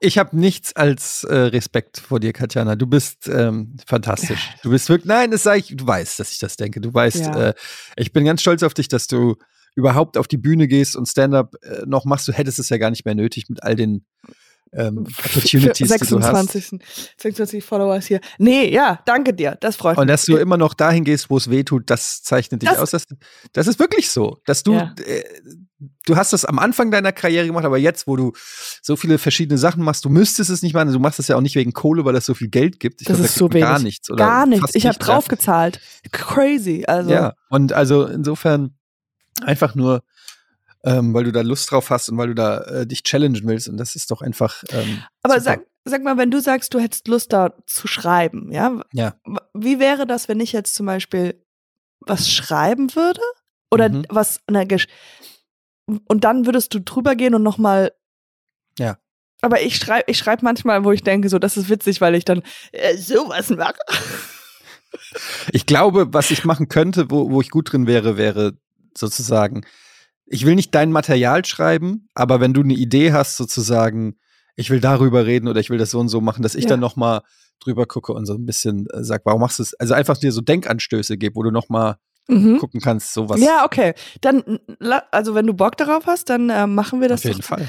Ich habe nichts als äh, Respekt vor dir, Katjana. Du bist ähm, fantastisch. Du bist wirklich, nein, das sage ich, du weißt, dass ich das denke. Du weißt, Ja. äh, ich bin ganz stolz auf dich, dass du überhaupt auf die Bühne gehst und Stand-up äh, noch machst. Du hättest es ja gar nicht mehr nötig mit all den ähm, Opportunities, die du hast. 26. 26 Followers hier. Nee, ja, danke dir. Das freut Und mich. dass du immer noch dahin gehst, wo es weh tut, das zeichnet dich Das- aus. Das, das ist wirklich so. Dass du, Ja. äh, du hast das am Anfang deiner Karriere gemacht, aber jetzt, wo du so viele verschiedene Sachen machst, du müsstest es nicht machen. Du machst es ja auch nicht wegen Kohle, weil es so viel Geld gibt. Ich Das glaub, da ist so kriegt man Gar wenig. nichts. Oder Gar nichts. Ich habe draufgezahlt. Crazy. Also, Ja, und also insofern einfach nur, ähm, weil du da Lust drauf hast und weil du da äh, dich challengen willst. Und das ist doch einfach. Ähm, aber super. sag, sag mal, wenn du sagst, du hättest Lust da zu schreiben, ja? Ja. Wie wäre das, wenn ich jetzt zum Beispiel was schreiben würde? Oder Mhm. was Gesch und dann würdest du drüber gehen und nochmal. Ja. Aber ich schreibe ich schreib manchmal, wo ich denke, so, das ist witzig, weil ich dann äh, sowas mache. Ich glaube, was ich machen könnte, wo, wo ich gut drin wäre, wäre sozusagen, ich will nicht dein Material schreiben, aber wenn du eine Idee hast, sozusagen, ich will darüber reden oder ich will das so und so machen, dass ich Ja. dann noch mal drüber gucke und so ein bisschen äh, sag, warum machst du es? Also einfach dir so Denkanstöße gebe, wo du noch mal Mhm. gucken kannst, sowas. Ja, okay. Dann, also wenn du Bock darauf hast, dann äh, machen wir das auf jeden doch. Fall.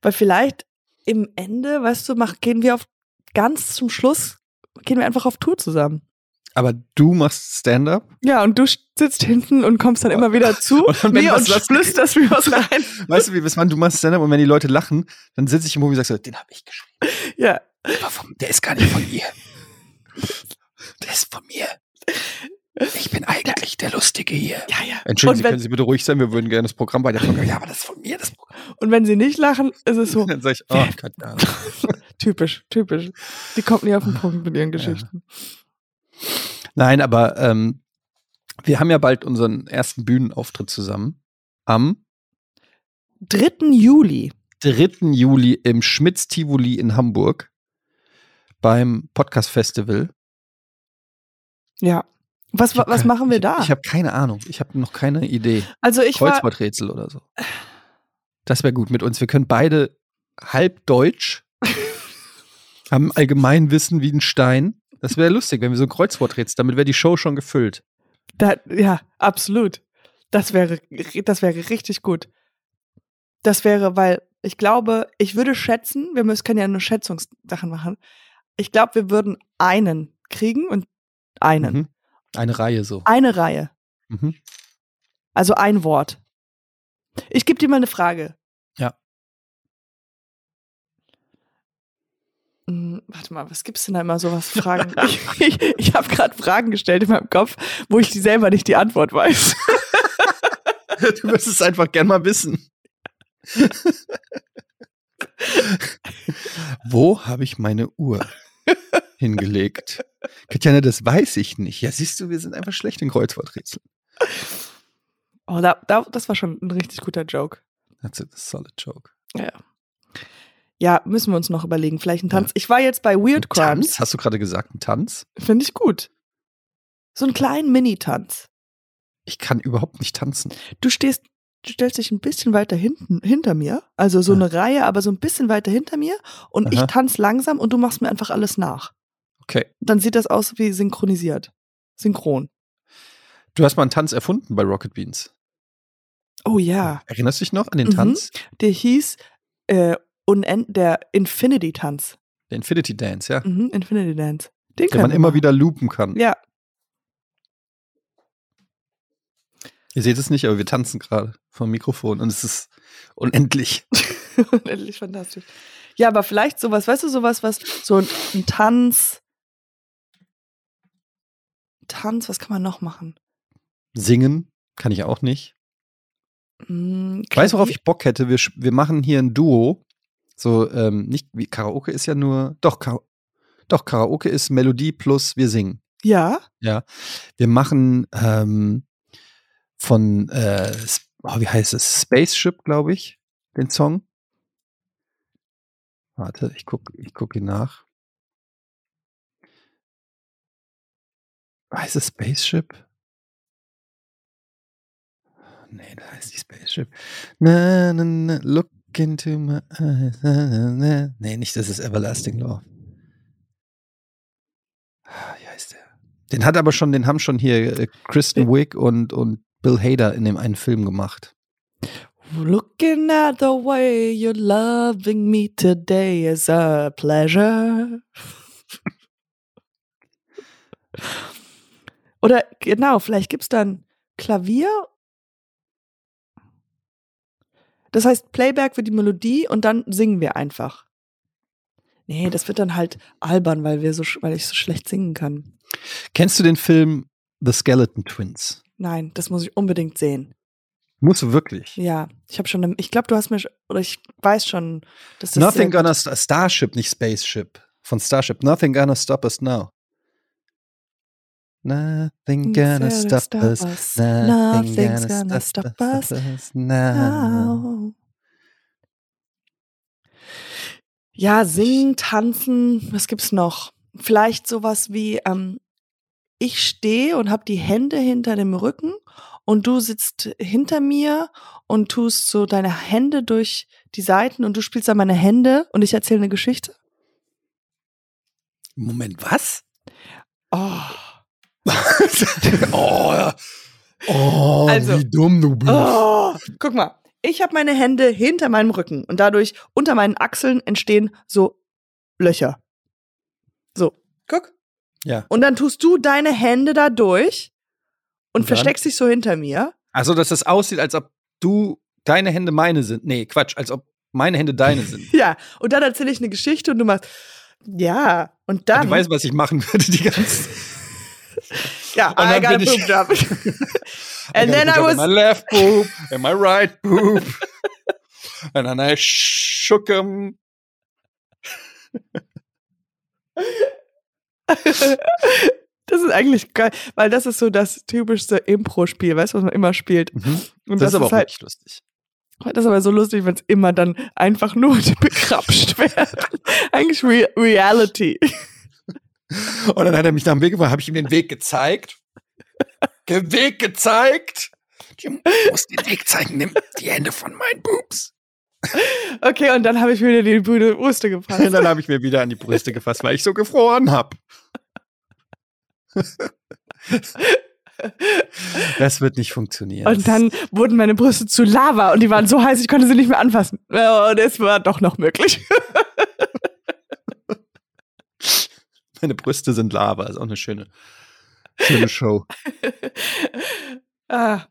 Weil vielleicht im Ende, weißt du, mach, gehen wir auf ganz zum Schluss, gehen wir einfach auf Tour zusammen. Aber du machst Stand-up? Ja, und du sitzt hinten und kommst dann immer wieder zu Und wenn mir was und flüsterst mir was rein. Weißt du, wie bis wann du machst Stand-up und wenn die Leute lachen, dann sitze ich im Publikum und sag so, den habe ich geschrieben. Ja. Aber vom, der ist gar nicht von ihr. Der ist von mir. Ich bin eigentlich der Lustige hier. Ja, ja. Entschuldigen Und Sie, wenn- können Sie bitte ruhig sein? Wir würden gerne das Programm weiterfolgen. Ja, aber das ist von mir, das Programm. Und wenn sie nicht lachen, ist es so Dann sag ich, oh Gott, ja. typisch, typisch. Die kommt nie auf den Punkt mit ihren Geschichten. Nein, aber ähm, wir haben ja bald unseren ersten Bühnenauftritt zusammen. Am 3. Juli. 3. Juli im Schmitz Tivoli in Hamburg beim Podcast Festival. Ja. Was, was kein- machen wir ich, da? Ich habe keine Ahnung. Ich habe noch keine Idee. also ich Kreuzworträtsel oder so. Das wäre gut mit uns. Wir können beide halb Deutsch, haben Allgemeinwissen wie ein Stein. Das wäre lustig, wenn wir so ein Kreuzworträtsel, damit wäre die Show schon gefüllt. da, ja, absolut. Das wäre, das wäre richtig gut. Das wäre, weil ich glaube, ich würde schätzen, wir müssen, können ja nur Schätzungssachen machen. Ich glaube, wir würden einen kriegen und einen. Mhm. Eine Reihe so. Eine Reihe. Mhm. Also ein Wort. Ich gebe dir mal eine Frage. Ja. Hm, Warte mal, was gibt's denn da immer so was Fragen? ich ich, ich habe gerade Fragen gestellt in meinem Kopf, wo ich die selber nicht die Antwort weiß. Du wirst es einfach gern mal wissen. Wo habe ich meine Uhr hingelegt? Katjana, das weiß ich nicht. Ja, siehst du, wir sind einfach schlecht in Kreuzworträtseln. Oh, da, da, das war schon ein richtig guter Joke. That's a solid joke. Ja. Ja, müssen wir uns noch überlegen. Vielleicht ein Tanz. Ich war jetzt bei Weird Crimes. Tanz? Hast du gerade gesagt, ein Tanz? Finde ich gut. So einen kleinen Mini-Tanz. Ich kann überhaupt nicht tanzen. Du stehst, du stellst dich ein bisschen weiter hinten, hinter mir. Also so Ah. eine Reihe, aber so ein bisschen weiter hinter mir. Und ich Aha. tanze langsam und du machst mir einfach alles nach. Okay. Dann sieht das aus wie synchronisiert. Synchron. Du hast mal einen Tanz erfunden bei Rocket Beans. Oh ja. Erinnerst du dich noch an den Mhm. Tanz? Der hieß äh, unend der Infinity-Tanz. Der Infinity Dance, ja. Mhm, Infinity Dance. Den Den man immer machen. wieder loopen kann. Ja. Ihr seht es nicht, aber wir tanzen gerade vom Mikrofon und es ist unendlich. Unendlich fantastisch. Ja, aber vielleicht sowas, weißt du, sowas, was, so ein, ein Tanz. Tanz, was kann man noch machen? Singen kann ich auch nicht. Hm, Weißt du, worauf ich Bock hätte? Wir, wir machen hier ein Duo. So, ähm, nicht wie Karaoke ist ja nur. Doch, Ka doch, Karaoke ist Melodie plus wir singen. Ja, Ja. Wir machen ähm, von, äh, oh, wie heißt es? Spaceship, glaube ich, den Song. Warte, ich gucke ich guck ihn nach. Heißt es Spaceship? Nee, das heißt nicht Spaceship. Na, na, na, look into my eyes. Nee, nicht, das ist Everlasting Love. Ah, Wie heißt der? Den hat aber schon, den haben schon hier äh, Kristen Wiig und, und Bill Hader in dem einen Film gemacht. Looking at the way you're loving me today is a pleasure. Oder genau, vielleicht gibt's dann Klavier. Das heißt Playback für die Melodie und dann singen wir einfach. Nee, das wird dann halt albern, weil wir so, weil ich so schlecht singen kann. Kennst du den Film The Skeleton Twins? Nein, das muss ich unbedingt sehen. Musst du wirklich? Ja, ich habe schon, eine- ich glaube, du hast mir, oder ich weiß schon, dass das Nothing gonna st Starship, nicht Spaceship. Von Starship. Nothing gonna stop us now. Nothing gonna stop, us. Nothing Nothing's gonna stop, us, now. Ja, singen, tanzen, was gibt's noch? Vielleicht sowas wie, ähm, ich stehe und hab die Hände hinter dem Rücken und du sitzt hinter mir und tust so deine Hände durch die Seiten und du spielst dann meine Hände und ich erzähle eine Geschichte. Moment, was? Oh. oh, oh Also- wie dumm du bist. Oh, guck mal, ich habe meine Hände hinter meinem Rücken und dadurch unter meinen Achseln entstehen so Löcher. So, guck. Ja. Und dann tust du deine Hände da durch und, Und versteckst dich so hinter mir. Also, dass das aussieht, als ob du deine Hände meine sind. Nee, Quatsch, als ob meine Hände deine sind. Ja, und dann erzähle ich eine Geschichte und du machst, ja, und dann, Du weißt, was ich machen würde, die ganze ja, und dann I got a boob job. And then I was, my left boob and my right boob. and then I shook him. das ist eigentlich geil, weil das ist so das typischste Impro-Spiel, weißt du, was man immer spielt. Und Das, ist aber auch halt, lustig. Das ist aber so lustig, wenn es immer dann einfach nur bekrapscht wird. Eigentlich Re Reality. Und dann hat er mich nach dem Weg gebracht, habe ich ihm den Weg gezeigt. Den Weg gezeigt. Ich muss den Weg zeigen, nimm die Hände von meinen Boobs. Okay, und dann habe ich mir die Brüste gefasst. Und dann habe ich mir wieder an die Brüste gefasst, weil ich so gefroren habe. Das wird nicht funktionieren. Und dann wurden meine Brüste zu Lava und die waren so heiß, ich konnte sie nicht mehr anfassen. Und es war doch noch möglich. Meine Brüste sind Lava, ist auch eine schöne, schöne Show. ah.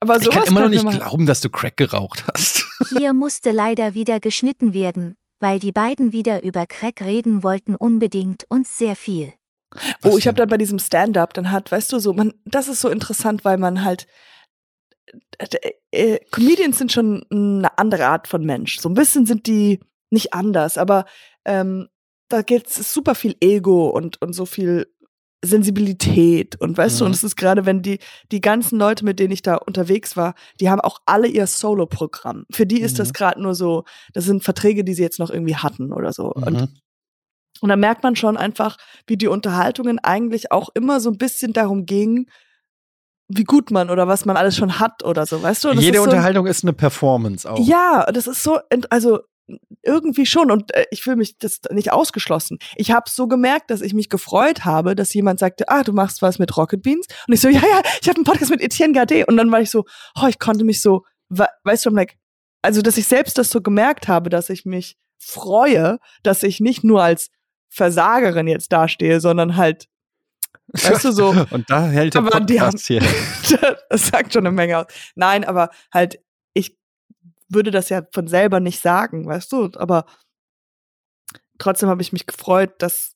Aber ich kann immer noch nicht glauben, dass du Crack geraucht hast. Hier musste leider wieder geschnitten werden, weil die beiden wieder über Crack reden wollten unbedingt und sehr viel. oh, ich habe dann bei diesem Stand-up, dann hat, weißt du, so, man, das ist so interessant, weil man halt, äh, äh, Comedians sind schon eine andere Art von Mensch. So ein bisschen sind die nicht anders, aber ähm, da geht es super viel Ego und, und so viel Sensibilität und weißt mhm. du, und es ist gerade, wenn die, die ganzen Leute, mit denen ich da unterwegs war, die haben auch alle ihr Solo-Programm. Für die ist mhm. das gerade nur so, das sind Verträge, die sie jetzt noch irgendwie hatten oder so. Mhm. Und, und da merkt man schon einfach, wie die Unterhaltungen eigentlich auch immer so ein bisschen darum gingen, wie gut man oder was man alles schon hat oder so, weißt du? Jede ist so Unterhaltung ist eine Performance auch. Ja, das ist so, also irgendwie schon und äh, ich fühle mich das nicht ausgeschlossen. Ich habe so gemerkt, dass ich mich gefreut habe, dass jemand sagte, ah, du machst was mit Rocket Beans und ich so, ja, ja, ich habe einen Podcast mit Etienne Gade und dann war ich so, oh, ich konnte mich so, weißt du, I'm like, also dass ich selbst das so gemerkt habe, dass ich mich freue, dass ich nicht nur als Versagerin jetzt dastehe, sondern halt Weißt du so. Und da hält der Podcast haben, hier. das sagt schon eine Menge aus. Nein, aber halt, würde das ja von selber nicht sagen, weißt du? Aber trotzdem habe ich mich gefreut, dass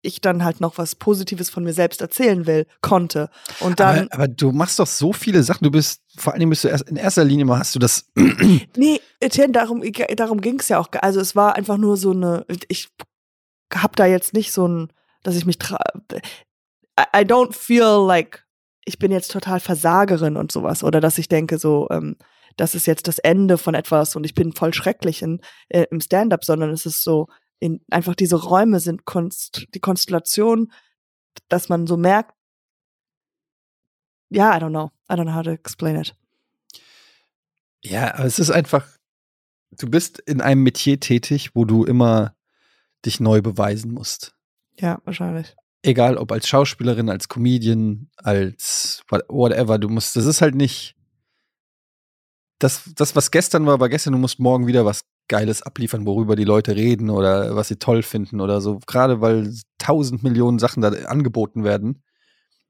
ich dann halt noch was Positives von mir selbst erzählen will, konnte. Und dann. Aber, aber du machst doch so viele Sachen. Du bist, vor allem bist du erst in erster Linie mal hast du das. nee, Etienne, darum, darum ging es ja auch. Also es war einfach nur so eine, ich hab da jetzt nicht so ein, dass ich mich I don't feel like ich bin jetzt total Versagerin und sowas. Oder dass ich denke so, ähm, das ist jetzt das Ende von etwas und ich bin voll schrecklich in, äh, im Stand-up, sondern es ist so, in, einfach diese Räume sind Konst, die Konstellation, dass man so merkt, ja, I don't know. I don't know how to explain it. Ja, aber es ist einfach, du bist in einem Metier tätig, wo du immer dich neu beweisen musst. Ja, wahrscheinlich. Egal, ob als Schauspielerin, als Comedian, als whatever, du musst, das ist halt nicht, das, das, was gestern war, war gestern, du musst morgen wieder was Geiles abliefern, worüber die Leute reden oder was sie toll finden oder so. Gerade weil tausend Millionen Sachen da angeboten werden,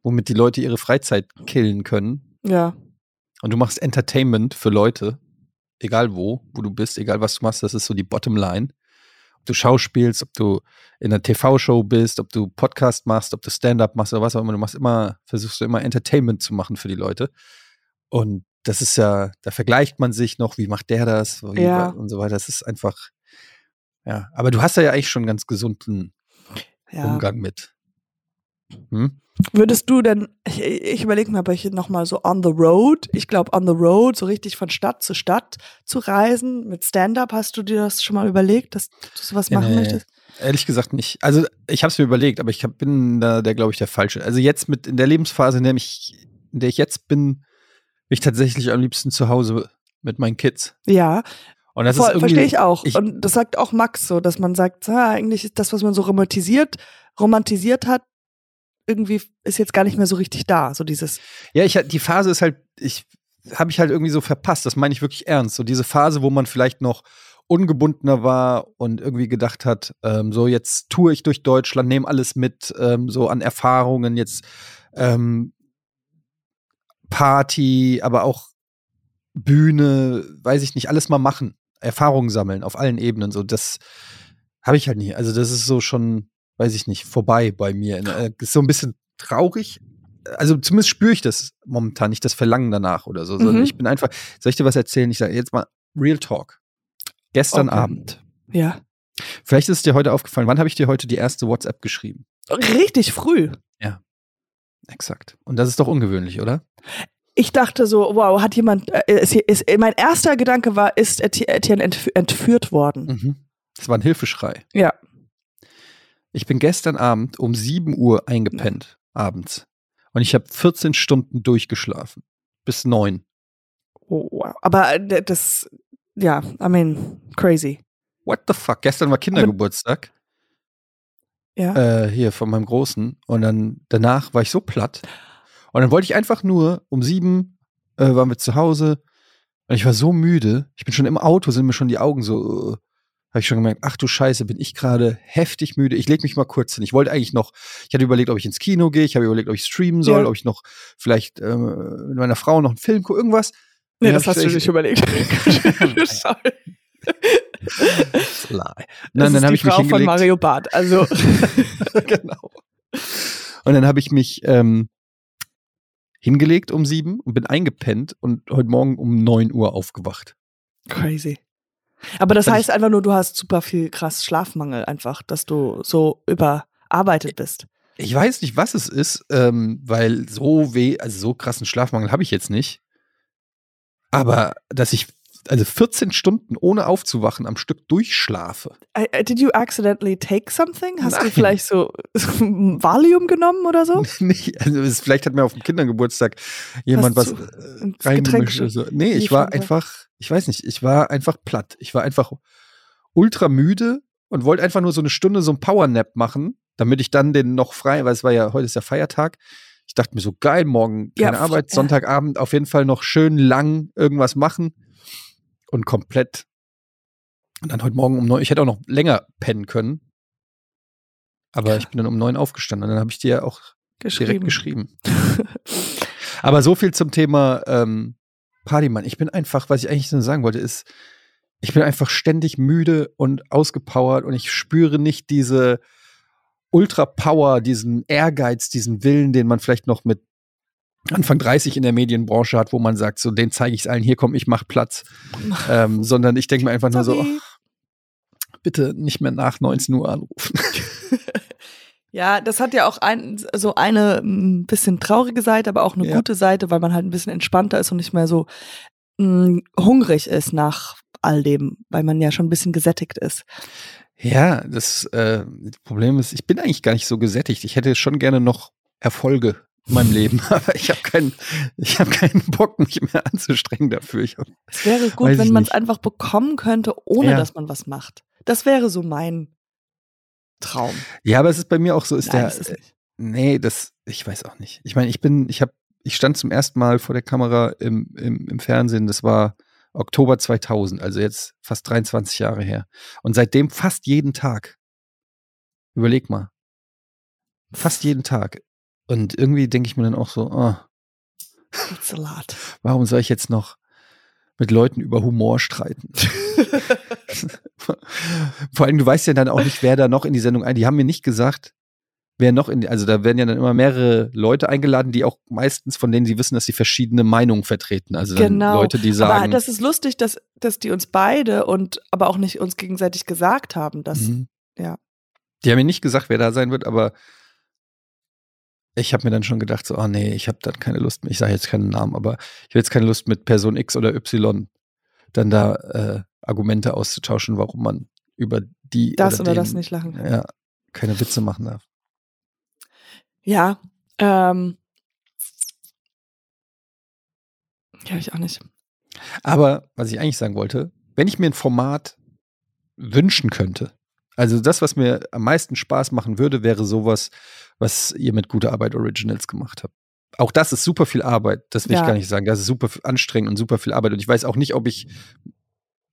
womit die Leute ihre Freizeit killen können. Ja. Und du machst Entertainment für Leute, egal wo, wo du bist, egal was du machst, das ist so die Bottomline. Ob du Schauspielst, ob du in einer TV-Show bist, ob du Podcast machst, ob du Stand-up machst oder was auch immer, du machst immer, versuchst du immer Entertainment zu machen für die Leute. Und das ist ja, da vergleicht man sich noch, wie macht der das ja. und so weiter. Das ist einfach, ja. Aber du hast ja eigentlich schon einen ganz gesunden ja. Umgang mit. Hm? Würdest du denn, ich, ich überlege mal, ob ich nochmal so on the road, ich glaube on the road, so richtig von Stadt zu Stadt zu reisen mit Stand-up, hast du dir das schon mal überlegt, dass du sowas machen nee, möchtest? Ehrlich gesagt nicht. Also ich habe es mir überlegt, aber ich hab, bin da der, glaube ich, der Falsche. Also jetzt mit in der Lebensphase, in der, mich, in der ich jetzt bin, ich tatsächlich am liebsten zu Hause mit meinen Kids. Ja. Und das Voll, verstehe ich auch. Ich, und das sagt auch Max so, dass man sagt, ah, eigentlich ist das, was man so romantisiert, romantisiert hat, irgendwie ist jetzt gar nicht mehr so richtig da. So dieses. Ja, ich die Phase ist halt, ich habe ich halt irgendwie so verpasst. Das meine ich wirklich ernst. So diese Phase, wo man vielleicht noch ungebundener war und irgendwie gedacht hat, ähm, so jetzt tue ich durch Deutschland, nehme alles mit, ähm, so an Erfahrungen, jetzt ähm, Party, aber auch Bühne, weiß ich nicht, alles mal machen, Erfahrungen sammeln auf allen Ebenen. So, das habe ich halt nie. Also, das ist so schon, weiß ich nicht, vorbei bei mir. Äh, ist so ein bisschen traurig. Also, zumindest spüre ich das momentan nicht, das Verlangen danach oder so. Mhm. Ich bin einfach, soll ich dir was erzählen? Ich sage jetzt mal Real Talk. Gestern okay. Abend. Ja. Vielleicht ist es dir heute aufgefallen. Wann habe ich dir heute die erste WhatsApp geschrieben? Richtig früh. Ja. Exakt. Und das ist doch ungewöhnlich, oder? ich dachte so, wow, hat jemand, äh, ist, ist, mein erster Gedanke war, ist Etienne entf entführt worden? Mhm. Das war ein Hilfeschrei. Ja. Ich bin gestern Abend um 7 Uhr eingepennt, abends. Und ich habe 14 Stunden durchgeschlafen. Bis 9. Oh, wow. Aber äh, das, ja, I mean, crazy. What the fuck? Gestern war Kindergeburtstag. Ja. Äh, hier von meinem Großen. Und dann danach war ich so platt. Und dann wollte ich einfach nur, um sieben äh, waren wir zu Hause. Und ich war so müde. Ich bin schon im Auto, sind mir schon die Augen so. Äh, habe ich schon gemerkt, ach du Scheiße, bin ich gerade heftig müde. Ich lege mich mal kurz hin. Ich wollte eigentlich noch, ich hatte überlegt, ob ich ins Kino gehe. Ich habe überlegt, ob ich streamen soll, Ja. ob ich noch vielleicht äh, mit meiner Frau noch einen Film gucke, irgendwas. Nee, das hast du ich- nicht überlegt. Sorry. Lie. Das Nein, dann habe die ich mich Frau von hingelegt. Mario Barth. Also, genau. Und dann habe ich mich ähm, hingelegt um sieben und bin eingepennt und heute Morgen um neun Uhr aufgewacht. crazy. Aber das Weil heißt einfach nur, du hast super viel krass Schlafmangel einfach, dass du so überarbeitet bist. Ich weiß nicht, was es ist, ähm, weil so weh, also so krassen Schlafmangel habe ich jetzt nicht. Aber dass ich also 14 Stunden ohne aufzuwachen am Stück durchschlafe. I, did you accidentally take something? Hast du Nein. vielleicht so Valium genommen oder so? nicht, also es, vielleicht hat mir auf dem Kindergeburtstag jemand was Hast du äh, reingemischt oder so. Nee, ich war einfach, ich weiß nicht, ich war einfach platt. Ich war einfach ultra müde und wollte einfach nur so eine Stunde so ein Powernap machen, damit ich dann den noch frei, weil es war ja, heute ist ja Feiertag. Ich dachte mir so, geil, morgen Ja, keine fr- Arbeit, ja. Sonntagabend auf jeden Fall noch schön lang irgendwas machen und komplett. Und dann heute Morgen um neun, ich hätte auch noch länger pennen können. Aber ich bin dann um neun aufgestanden und dann habe ich dir auch direkt geschrieben. Aber so viel zum Thema ähm, Partymann. Ich bin einfach, was ich eigentlich nur sagen wollte, ist, ich bin einfach ständig müde und ausgepowert und ich spüre nicht diese Ultra-Power, diesen Ehrgeiz, diesen Willen, den man vielleicht noch mit Anfang 30 in der Medienbranche hat, wo man sagt, so, den zeige ich es allen, hier komm, ich mach Platz. ähm, sondern ich denke mir einfach nur so, ach, bitte nicht mehr nach 19 Uhr anrufen. Ja, das hat ja auch ein, so eine ein bisschen traurige Seite, aber auch eine Ja. gute Seite, weil man halt ein bisschen entspannter ist und nicht mehr so mh, hungrig ist nach all dem, weil man ja schon ein bisschen gesättigt ist. Ja, das äh, Problem ist, ich bin eigentlich gar nicht so gesättigt. Ich hätte schon gerne noch Erfolge in meinem Leben, aber ich habe keinen, ich habe keinen Bock, mich mehr anzustrengen dafür. Hab, Es wäre gut, wenn man es einfach bekommen könnte, ohne Ja. dass man was macht. Das wäre so mein Traum. ja, aber es ist bei mir auch so, ist Nein, der, ist nicht. nee, das, ich weiß auch nicht. Ich meine, ich bin, ich habe, ich stand zum ersten Mal vor der Kamera im, im, im Fernsehen. Das war Oktober 2000, also jetzt fast 23 Jahre her. Und seitdem fast jeden Tag. Überleg mal. Fast jeden Tag. Und irgendwie denke ich mir dann auch so, oh, It's a lot. warum soll ich jetzt noch mit Leuten über Humor streiten? Vor allem, du weißt ja dann auch nicht, wer da noch in die Sendung ein. Die haben mir nicht gesagt, wer noch in die, also da werden ja dann immer mehrere Leute eingeladen, die auch meistens von denen sie wissen, dass sie verschiedene Meinungen vertreten. Also Genau. Leute, die aber sagen. das ist lustig, dass, dass die uns beide und aber auch nicht uns gegenseitig gesagt haben, dass Mhm. ja. Die haben mir nicht gesagt, wer da sein wird, aber ich habe mir dann schon gedacht, so, ah nee, ich habe dann keine Lust mehr. Ich sage jetzt keinen Namen, aber ich habe jetzt keine Lust mit Person X oder Y dann da äh, Argumente auszutauschen, warum man über die das oder, oder das den, nicht lachen kann. Ja, keine Witze machen darf. Ja, ähm, ja, ich auch nicht. Aber was ich eigentlich sagen wollte, wenn ich mir ein Format wünschen könnte, also das, was mir am meisten Spaß machen würde, wäre sowas, was ihr mit guter Arbeit Originals gemacht habt. Auch das ist super viel Arbeit, das will Ja. ich gar nicht sagen. Das ist super anstrengend und super viel Arbeit. Und ich weiß auch nicht, ob ich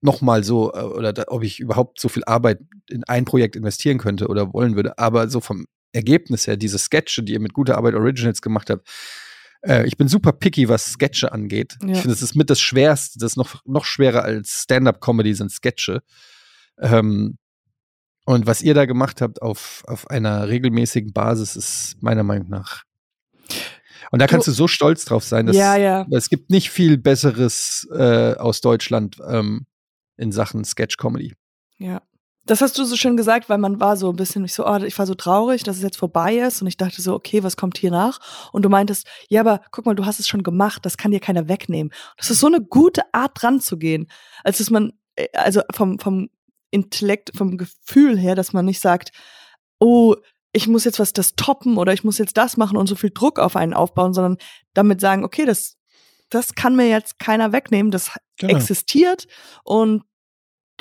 nochmal so äh, oder da, ob ich überhaupt so viel Arbeit in ein Projekt investieren könnte oder wollen würde. Aber so vom Ergebnis her, diese Sketche, die ihr mit guter Arbeit Originals gemacht habt, äh, ich bin super picky, was Sketche angeht. Ja. Ich finde, das ist mit das Schwerste, das ist noch, noch schwerer als Stand-up-Comedy sind Sketche. Ähm, und was ihr da gemacht habt auf, auf einer regelmäßigen Basis, ist meiner Meinung nach. Und da kannst du so stolz drauf sein, dass ja, ja. es gibt nicht viel Besseres äh, aus Deutschland ähm, in Sachen Sketch-Comedy. Ja. Das hast du so schön gesagt, weil man war so ein bisschen, ich so, oh, ich war so traurig, dass es jetzt vorbei ist und ich dachte so, okay, was kommt hier nach? Und du meintest, ja, aber guck mal, du hast es schon gemacht, das kann dir keiner wegnehmen. Das ist so eine gute Art dran zu gehen, als dass man, äh, also vom, vom Intellekt, vom Gefühl her, dass man nicht sagt, oh, ich muss jetzt was das toppen oder ich muss jetzt das machen und so viel Druck auf einen aufbauen, sondern damit sagen, okay, das, das kann mir jetzt keiner wegnehmen, das genau. existiert und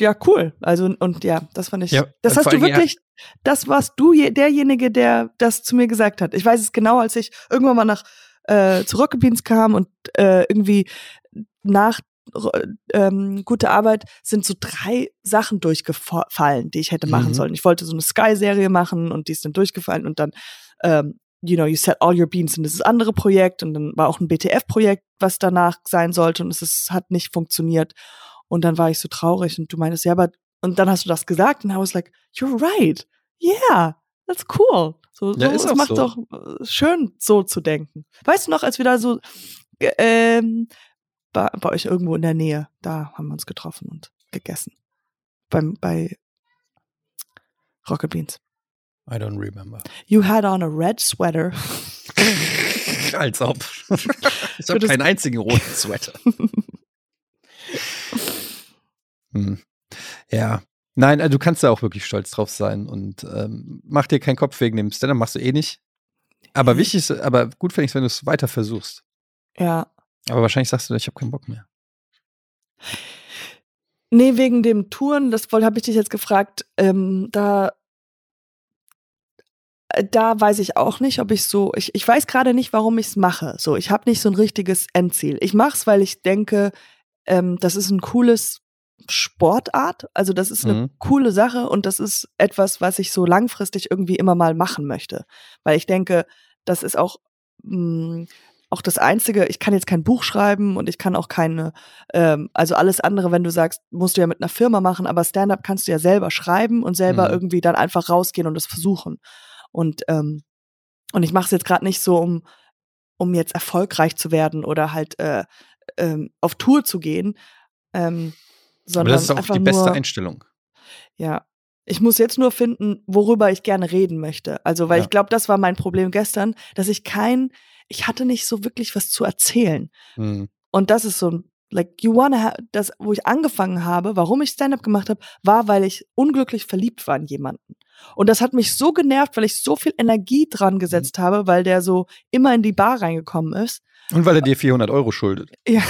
ja, cool. Also, und ja, das fand ich. Ja, das hast du wirklich, ja. das warst du derjenige, der das zu mir gesagt hat. Ich weiß es genau, als ich irgendwann mal nach äh, zu Rocket Beans kam und äh, irgendwie nach ähm, gute Arbeit sind so drei Sachen durchgefallen, die ich hätte machen mhm. sollen. Ich wollte so eine Sky-Serie machen und die ist dann durchgefallen und dann, ähm, you know, you set all your beans in dieses andere Projekt und dann war auch ein BTF-Projekt, was danach sein sollte und es ist, hat nicht funktioniert. Und dann war ich so traurig und du meintest, ja, aber, und dann hast du das gesagt und I was like, you're right. Yeah, that's cool. So, ja, so es macht so. doch äh, schön, so zu denken. Weißt du noch, als wir da so, ähm, bei, bei euch irgendwo in der Nähe, da haben wir uns getroffen und gegessen. Beim, bei Rocket Beans. I don't remember. You had on a red sweater. Als ob. Ich habe keinen einzigen roten Sweater. Hm. Ja. Nein, also du kannst da auch wirklich stolz drauf sein und ähm, mach dir keinen Kopf wegen dem Stand, machst du eh nicht. Aber wichtig ist, aber gut finde ich es, wenn du es weiter versuchst. Ja. Aber wahrscheinlich sagst du, ich habe keinen Bock mehr. Nee, wegen dem Touren, das habe ich dich jetzt gefragt, ähm, da äh, da weiß ich auch nicht, ob ich so, ich, ich weiß gerade nicht, warum ich es mache. So, ich habe nicht so ein richtiges Endziel. Ich mache es, weil ich denke, ähm, das ist ein cooles Sportart. Also das ist eine mhm. coole Sache und das ist etwas, was ich so langfristig irgendwie immer mal machen möchte. Weil ich denke, das ist auch mh, hm, auch das Einzige, ich kann jetzt kein Buch schreiben und ich kann auch keine, ähm, also alles andere, wenn du sagst, musst du ja mit einer Firma machen, aber Stand-up kannst du ja selber schreiben und selber mhm. irgendwie dann einfach rausgehen und es versuchen. Und, ähm, und ich mache es jetzt gerade nicht so, um, um jetzt erfolgreich zu werden oder halt äh, ähm, auf Tour zu gehen. Ähm, sondern aber das ist auch die beste nur, Einstellung. Ja, ich muss jetzt nur finden, worüber ich gerne reden möchte. Also, weil ja. ich glaube, das war mein Problem gestern, dass ich kein, ich hatte nicht so wirklich was zu erzählen. Mhm. Und das ist so ein, like, you wanna have, das, wo ich angefangen habe, warum ich Stand-up gemacht habe, war, weil ich unglücklich verliebt war in jemanden. Und das hat mich so genervt, weil ich so viel Energie dran gesetzt mhm. habe, weil der so immer in die Bar reingekommen ist. Und weil er dir 400 Euro schuldet. Ja.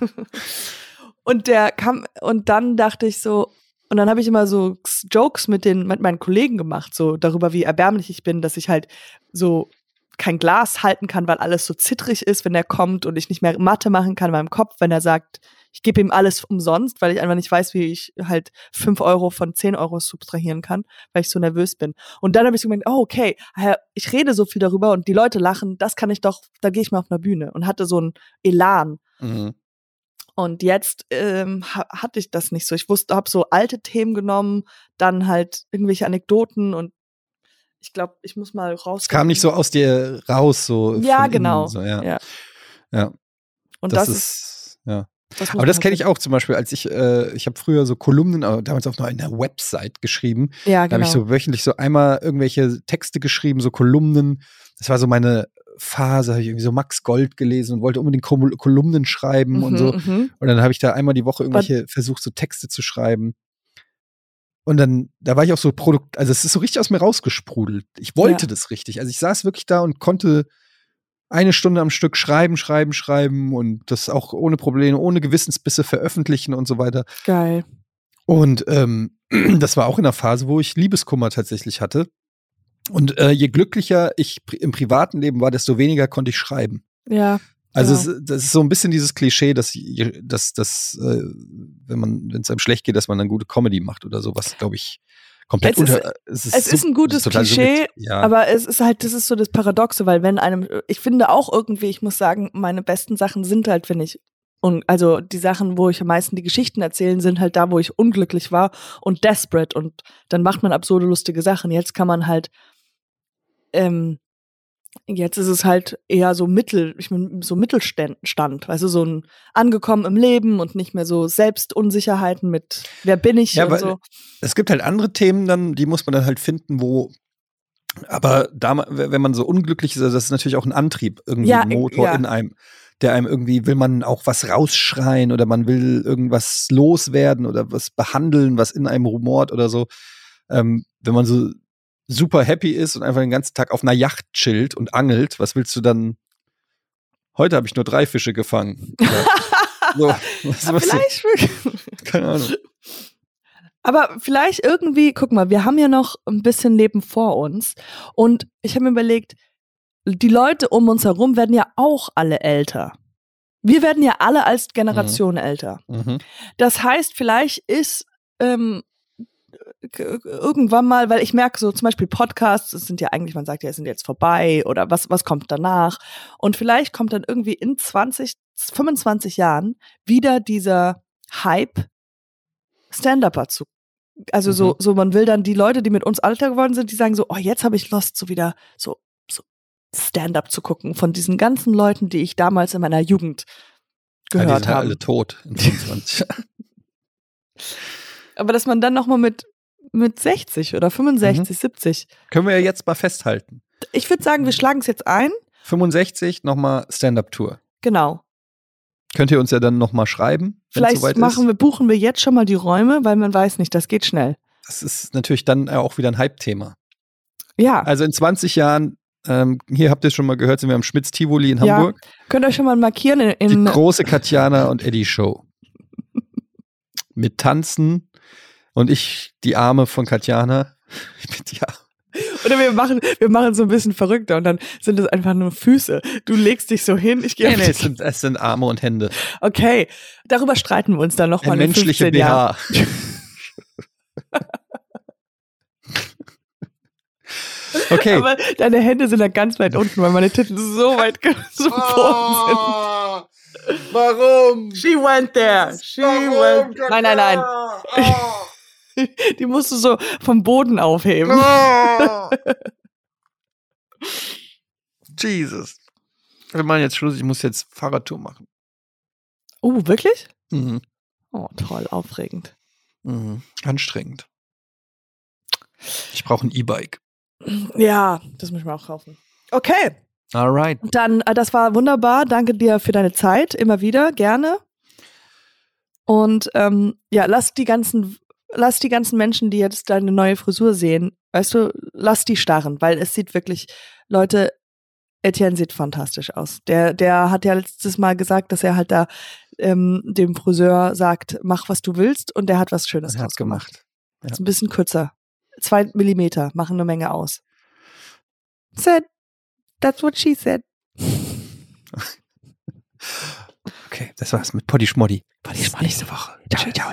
und der kam, und dann dachte ich so, und dann habe ich immer so Jokes mit den mit meinen Kollegen gemacht, so darüber, wie erbärmlich ich bin, dass ich halt so kein Glas halten kann, weil alles so zittrig ist, wenn er kommt und ich nicht mehr Mathe machen kann in meinem Kopf, wenn er sagt, ich gebe ihm alles umsonst, weil ich einfach nicht weiß, wie ich halt fünf Euro von zehn Euro subtrahieren kann, weil ich so nervös bin. Und dann habe ich so gemerkt, oh, okay, ich rede so viel darüber und die Leute lachen, das kann ich doch, da gehe ich mal auf einer Bühne und hatte so ein Elan. Mhm. Und jetzt ähm, hatte ich das nicht so. Ich wusste, habe so alte Themen genommen, dann halt irgendwelche Anekdoten und ich glaube, ich muss mal raus. Es kam nicht so aus dir raus, so. Ja, genau. So, ja. ja. ja. Und das, das ist, ja. Das aber das kenne ich auch zum Beispiel, als ich, äh, ich habe früher so Kolumnen, aber damals auch noch in der Website geschrieben. Ja, genau. Da habe ich so wöchentlich so einmal irgendwelche Texte geschrieben, so Kolumnen. Das war so meine Phase, habe ich irgendwie so Max Gold gelesen und wollte unbedingt Kolumnen schreiben mhm, und so. Mhm. Und dann habe ich da einmal die Woche irgendwelche versucht, so Texte zu schreiben. Und dann, da war ich auch so Produkt, also es ist so richtig aus mir rausgesprudelt. Ich wollte ja. das richtig. Also ich saß wirklich da und konnte eine Stunde am Stück schreiben, schreiben, schreiben und das auch ohne Probleme, ohne Gewissensbisse veröffentlichen und so weiter. Geil. Und ähm, das war auch in der Phase, wo ich Liebeskummer tatsächlich hatte. Und äh, je glücklicher ich im privaten Leben war, desto weniger konnte ich schreiben. Ja. Also ja. es, das ist so ein bisschen dieses Klischee, dass, dass, dass äh, wenn man, wenn es einem schlecht geht, dass man dann gute Comedy macht oder sowas, glaube ich, komplett es unter. Ist, es ist, es ist ein gutes ist Klischee, ja. aber es ist halt, das ist so das Paradoxe, weil wenn einem, ich finde auch irgendwie, ich muss sagen, meine besten Sachen sind halt, wenn ich und also die Sachen, wo ich am meisten die Geschichten erzählen, sind halt da, wo ich unglücklich war und desperate und dann macht man absurde, lustige Sachen. Jetzt kann man halt ähm, Jetzt ist es halt eher so Mittel, ich mein, so Mittelstand, weißt du, so ein angekommen im Leben und nicht mehr so Selbstunsicherheiten mit wer bin ich Ja, und so. es gibt halt andere Themen dann, die muss man dann halt finden, wo aber da, wenn man so unglücklich ist, also das ist natürlich auch ein Antrieb, irgendwie Ja, Motor ja. in einem, der einem irgendwie, will man auch was rausschreien oder man will irgendwas loswerden oder was behandeln, was in einem rumort oder so. Ähm, wenn man so super happy ist und einfach den ganzen Tag auf einer Yacht chillt und angelt, was willst du dann? Heute habe ich nur drei Fische gefangen. So, was, was, Vielleicht wirklich. keine Ahnung. Aber vielleicht irgendwie, guck mal, wir haben ja noch ein bisschen Leben vor uns. Und ich habe mir überlegt, die Leute um uns herum werden ja auch alle älter. Wir werden ja alle als Generation älter. Mhm. Das heißt, vielleicht ist ähm, irgendwann mal, weil ich merke so zum Beispiel Podcasts, es sind ja eigentlich, man sagt ja, es sind jetzt vorbei oder was, was kommt danach? Und vielleicht kommt dann irgendwie in 20, 25 Jahren wieder dieser Hype Stand-Upper zu. Also so, Mhm. so man will dann die Leute, die mit uns alter geworden sind, die sagen so, oh, jetzt habe ich Lust, so wieder so, so Stand-up zu gucken von diesen ganzen Leuten, die ich damals in meiner Jugend Ja, die gehört sind halt habe. alle tot in 25 Jahren. Aber dass man dann noch mal mit mit 60 oder 65, 70. Können wir ja jetzt mal festhalten. Ich würde sagen, wir schlagen es jetzt ein. 65 nochmal Stand-Up-Tour. Genau. Könnt ihr uns ja dann nochmal schreiben, Vielleicht soweit machen ist. wir, buchen wir jetzt schon mal die Räume, weil man weiß nicht, das geht schnell. Das ist natürlich dann auch wieder ein Hype-Thema. Ja, Also in 20 Jahren, ähm, hier habt ihr es schon mal gehört, sind wir am Schmitz-Tivoli in Ja, Hamburg. könnt ihr schon mal markieren in, Die in große Katjana und Eddie Show. Mit Tanzen und ich, die Arme von Katjana. Ich bin die Arme. oder wir machen wir machen so ein bisschen verrückter und dann sind es einfach nur Füße. Du legst dich so hin, ich gehe Nee, nee, es sind, es sind Arme und Hände. Okay, darüber streiten wir uns dann noch mal Ein in menschlicher 15 Jahren. BH. Okay. Aber deine Hände sind dann ganz weit unten, weil meine Titten so weit zum Boden Oh, warum? sind. She went there. She went. Nein, nein, nein. Die musst du so vom Boden aufheben. Jesus. Wir machen jetzt Schluss. Ich muss jetzt Fahrradtour machen. Oh, wirklich? Mhm. Oh, toll, aufregend. Mhm. Anstrengend. Ich brauche ein E-Bike. Ja, das muss ich mir auch kaufen. Okay, Alright. dann, äh, das war wunderbar. Danke dir für deine Zeit, immer wieder, gerne. Und ähm, ja, lass die ganzen, lass die ganzen Menschen, die jetzt deine neue Frisur sehen, weißt du, lass die starren, weil es sieht wirklich, Leute, Etienne sieht fantastisch aus. Der, der hat ja letztes Mal gesagt, dass er halt da ähm, dem Friseur sagt, mach was du willst, und der hat was Schönes draus gemacht. Ja. Ist ein bisschen kürzer. Zwei Millimeter machen eine Menge aus. Said. That's what she said. Okay, das war's mit Poddy Schmoddy. Poddy Schmoddy. Nächste Woche. Ciao, ciao.